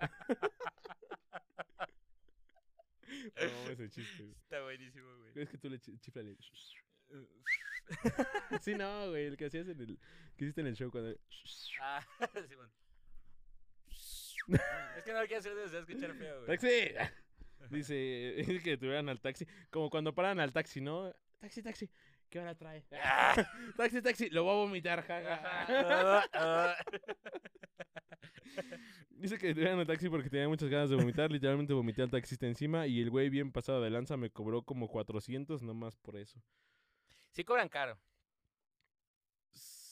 [SPEAKER 3] No ese chiste. güey.
[SPEAKER 2] Está buenísimo, güey.
[SPEAKER 3] Es que tú le chi- chiflale. Sí, no, güey, el que hacías en el. que hiciste en el show cuando.
[SPEAKER 2] Ah, Simón. Es que no lo quiero hacer desde escuchar feo, güey.
[SPEAKER 3] ¡Taxi! Dice, dice que tuvieran al taxi. Como cuando paran al taxi, ¿no? Taxi, taxi. ¿Qué hora trae? taxi, taxi. Lo voy a vomitar, jaja.
[SPEAKER 2] Ah,
[SPEAKER 3] Dice que tuvieran al taxi porque tenía muchas ganas de vomitar. Literalmente vomité al taxista encima y el güey bien pasado de lanza me cobró como 400 nomás por eso.
[SPEAKER 2] Sí cobran caro.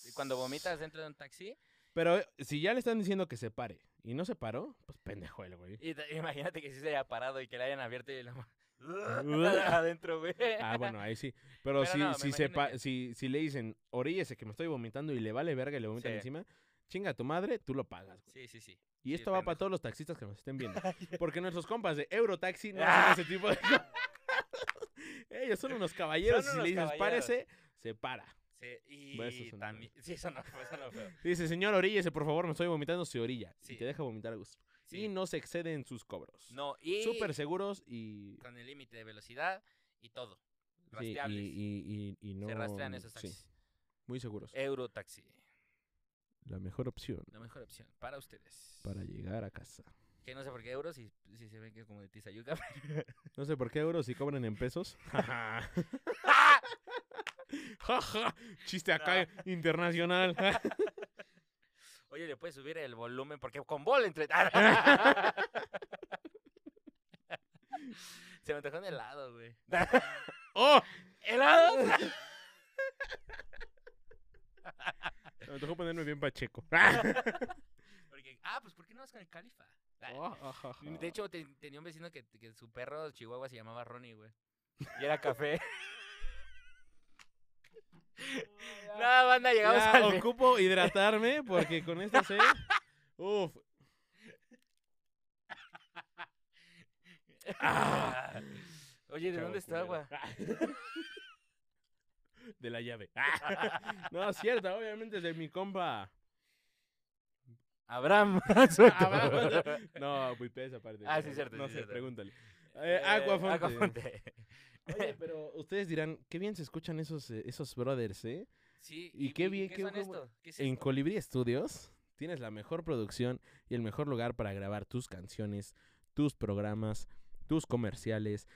[SPEAKER 2] Y Cuando vomitas dentro de un taxi,
[SPEAKER 3] Pero si ya le están diciendo que se pare y no se paró, pues pendejo el güey.
[SPEAKER 2] y te- imagínate que sí se haya parado y que le hayan abierto y la adentro, güey.
[SPEAKER 3] Ah, bueno, ahí sí. Pero,
[SPEAKER 2] Pero
[SPEAKER 3] si,
[SPEAKER 2] no,
[SPEAKER 3] si, se
[SPEAKER 2] que-
[SPEAKER 3] si, si le dicen, oríllese que me estoy vomitando y le vale verga y le vomitan
[SPEAKER 2] Sí.
[SPEAKER 3] encima, chinga tu madre, tú lo pagas. güey.
[SPEAKER 2] Sí, sí, sí.
[SPEAKER 3] Y
[SPEAKER 2] Sí,
[SPEAKER 3] esto va para todos los taxistas que nos estén viendo. Porque nuestros compas de Eurotaxi no hacen ese tipo de cosas. Ellos son unos caballeros.
[SPEAKER 2] Son
[SPEAKER 3] y si le dices, párese, se para.
[SPEAKER 2] Sí, y
[SPEAKER 3] Bueno, eso
[SPEAKER 2] también... Sí, eso no eso no fue.
[SPEAKER 3] Dice, señor, oríllese, por favor, me estoy vomitando, se orilla.
[SPEAKER 2] Sí.
[SPEAKER 3] Y te deja vomitar a gusto.
[SPEAKER 2] Sí.
[SPEAKER 3] Y no se exceden sus cobros.
[SPEAKER 2] No, y
[SPEAKER 3] Súper seguros y...
[SPEAKER 2] con el límite de velocidad y todo.
[SPEAKER 3] sí, y, y, y, no...
[SPEAKER 2] Se rastrean esos
[SPEAKER 3] sí,
[SPEAKER 2] taxis.
[SPEAKER 3] muy seguros.
[SPEAKER 2] Eurotaxi.
[SPEAKER 3] La mejor opción
[SPEAKER 2] La mejor opción para ustedes.
[SPEAKER 3] para llegar a casa.
[SPEAKER 2] Que no sé por qué euros si, si se ve que es como de Tizayuca.
[SPEAKER 3] No sé por qué euros si cobran en pesos. Chiste acá internacional.
[SPEAKER 2] Oye, le puedes subir el volumen porque con bol entre. Se me antojó un helado, güey.
[SPEAKER 3] ¡Oh!
[SPEAKER 2] ¿Helados?
[SPEAKER 3] Me antojó ponerme bien pacheco.
[SPEAKER 2] Porque, ah, pues ¿por qué no vas con el califa?
[SPEAKER 3] Oh.
[SPEAKER 2] De hecho, te- tenía un vecino que, que su perro chihuahua se llamaba Ronnie, güey. Y era café. No, banda, llegamos
[SPEAKER 3] Ya,
[SPEAKER 2] al...
[SPEAKER 3] ocupo hidratarme porque con esta sed. Uf.
[SPEAKER 2] Ah. Oye, ¿de
[SPEAKER 3] Chavo
[SPEAKER 2] dónde está agua?
[SPEAKER 3] De la llave. No, es cierto, obviamente es de mi compa.
[SPEAKER 2] Abraham.
[SPEAKER 3] Abraham. No, muy pesa aparte.
[SPEAKER 2] Ah, sí, cierto,
[SPEAKER 3] No
[SPEAKER 2] sí,
[SPEAKER 3] sé,
[SPEAKER 2] cierto.
[SPEAKER 3] pregúntale.
[SPEAKER 2] Eh,
[SPEAKER 3] Eh, Aquafonte.
[SPEAKER 2] Aquafonte.
[SPEAKER 3] Oye, pero ustedes dirán, qué bien se escuchan esos, eh, esos brothers, ¿eh?
[SPEAKER 2] Sí,
[SPEAKER 3] Y qué bien,
[SPEAKER 2] ¿qué
[SPEAKER 3] qué
[SPEAKER 2] son esto? ¿Qué es
[SPEAKER 3] En
[SPEAKER 2] esto?
[SPEAKER 3] Colibrí Studios tienes la mejor producción y el mejor lugar para grabar tus canciones, tus programas, tus comerciales,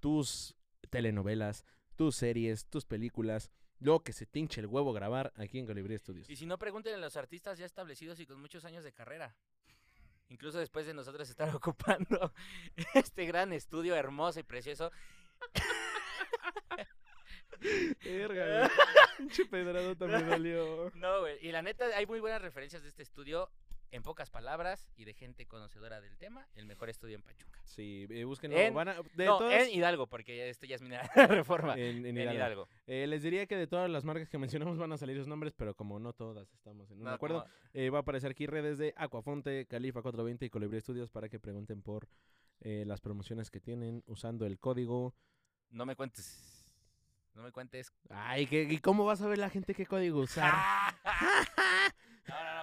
[SPEAKER 3] tus telenovelas, tus series, tus películas, lo que se te hinche el huevo grabar aquí en Colibrí Studios.
[SPEAKER 2] Y si no, pregúntenle a los artistas ya establecidos y con muchos años de carrera. Incluso después de nosotros estar ocupando este gran estudio hermoso y precioso.
[SPEAKER 3] Verga, güey. Pinche pedradota me dolió.
[SPEAKER 2] No, güey. Y la neta, hay muy buenas referencias de este estudio, en pocas palabras, y de gente conocedora del tema. El mejor estudio en Pachuca.
[SPEAKER 3] Sí, eh, búsquenlo.
[SPEAKER 2] En-
[SPEAKER 3] van a- de
[SPEAKER 2] no,
[SPEAKER 3] todas-
[SPEAKER 2] en Hidalgo, porque este ya es mi reforma.
[SPEAKER 3] en- en
[SPEAKER 2] en
[SPEAKER 3] Hidalgo. Eh, les diría que de todas las marcas que mencionamos van a salir sus nombres, pero como no todas estamos en un
[SPEAKER 2] No,
[SPEAKER 3] acuerdo,
[SPEAKER 2] como-
[SPEAKER 3] eh, va a aparecer aquí redes de Aquafonte, Califa 420 y Colibrí Studios para que pregunten por eh, las promociones que tienen usando el código.
[SPEAKER 2] no me cuentes. No me cuentes.
[SPEAKER 3] Ay, ¿qué, ¿y cómo vas a ver la gente qué código usar?
[SPEAKER 2] no, no, no.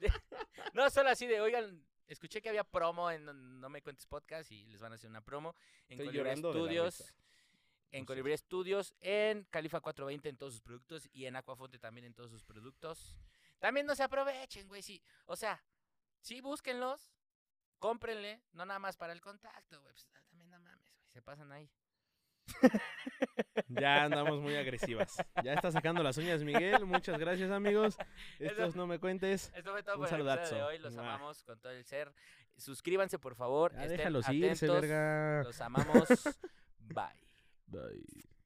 [SPEAKER 2] No, solo así de, oigan, escuché que había promo en No- Me Cuentes Podcast y les van a hacer una promo en
[SPEAKER 3] Estoy la
[SPEAKER 2] Studios. En. Colibrí Studios, en Califa 420 en todos sus productos y en Aquafonte también en todos sus productos. También no se aprovechen, güey, sí. O sea, sí, búsquenlos, cómprenle, no nada más para el contacto, güey. pues, también no mames, güey, se pasan ahí.
[SPEAKER 3] Ya andamos muy agresivas. Ya está sacando las uñas Miguel. Muchas gracias, amigos. Estos no me cuentes.
[SPEAKER 2] Esto fue todo
[SPEAKER 3] Un
[SPEAKER 2] por el episodio de
[SPEAKER 3] saludazo.
[SPEAKER 2] hoy. Los amamos con todo el ser. Suscríbanse, por favor.
[SPEAKER 3] Ya
[SPEAKER 2] estén
[SPEAKER 3] déjalos irse,
[SPEAKER 2] atentos.
[SPEAKER 3] verga.
[SPEAKER 2] Los amamos. Bye.
[SPEAKER 3] Bye.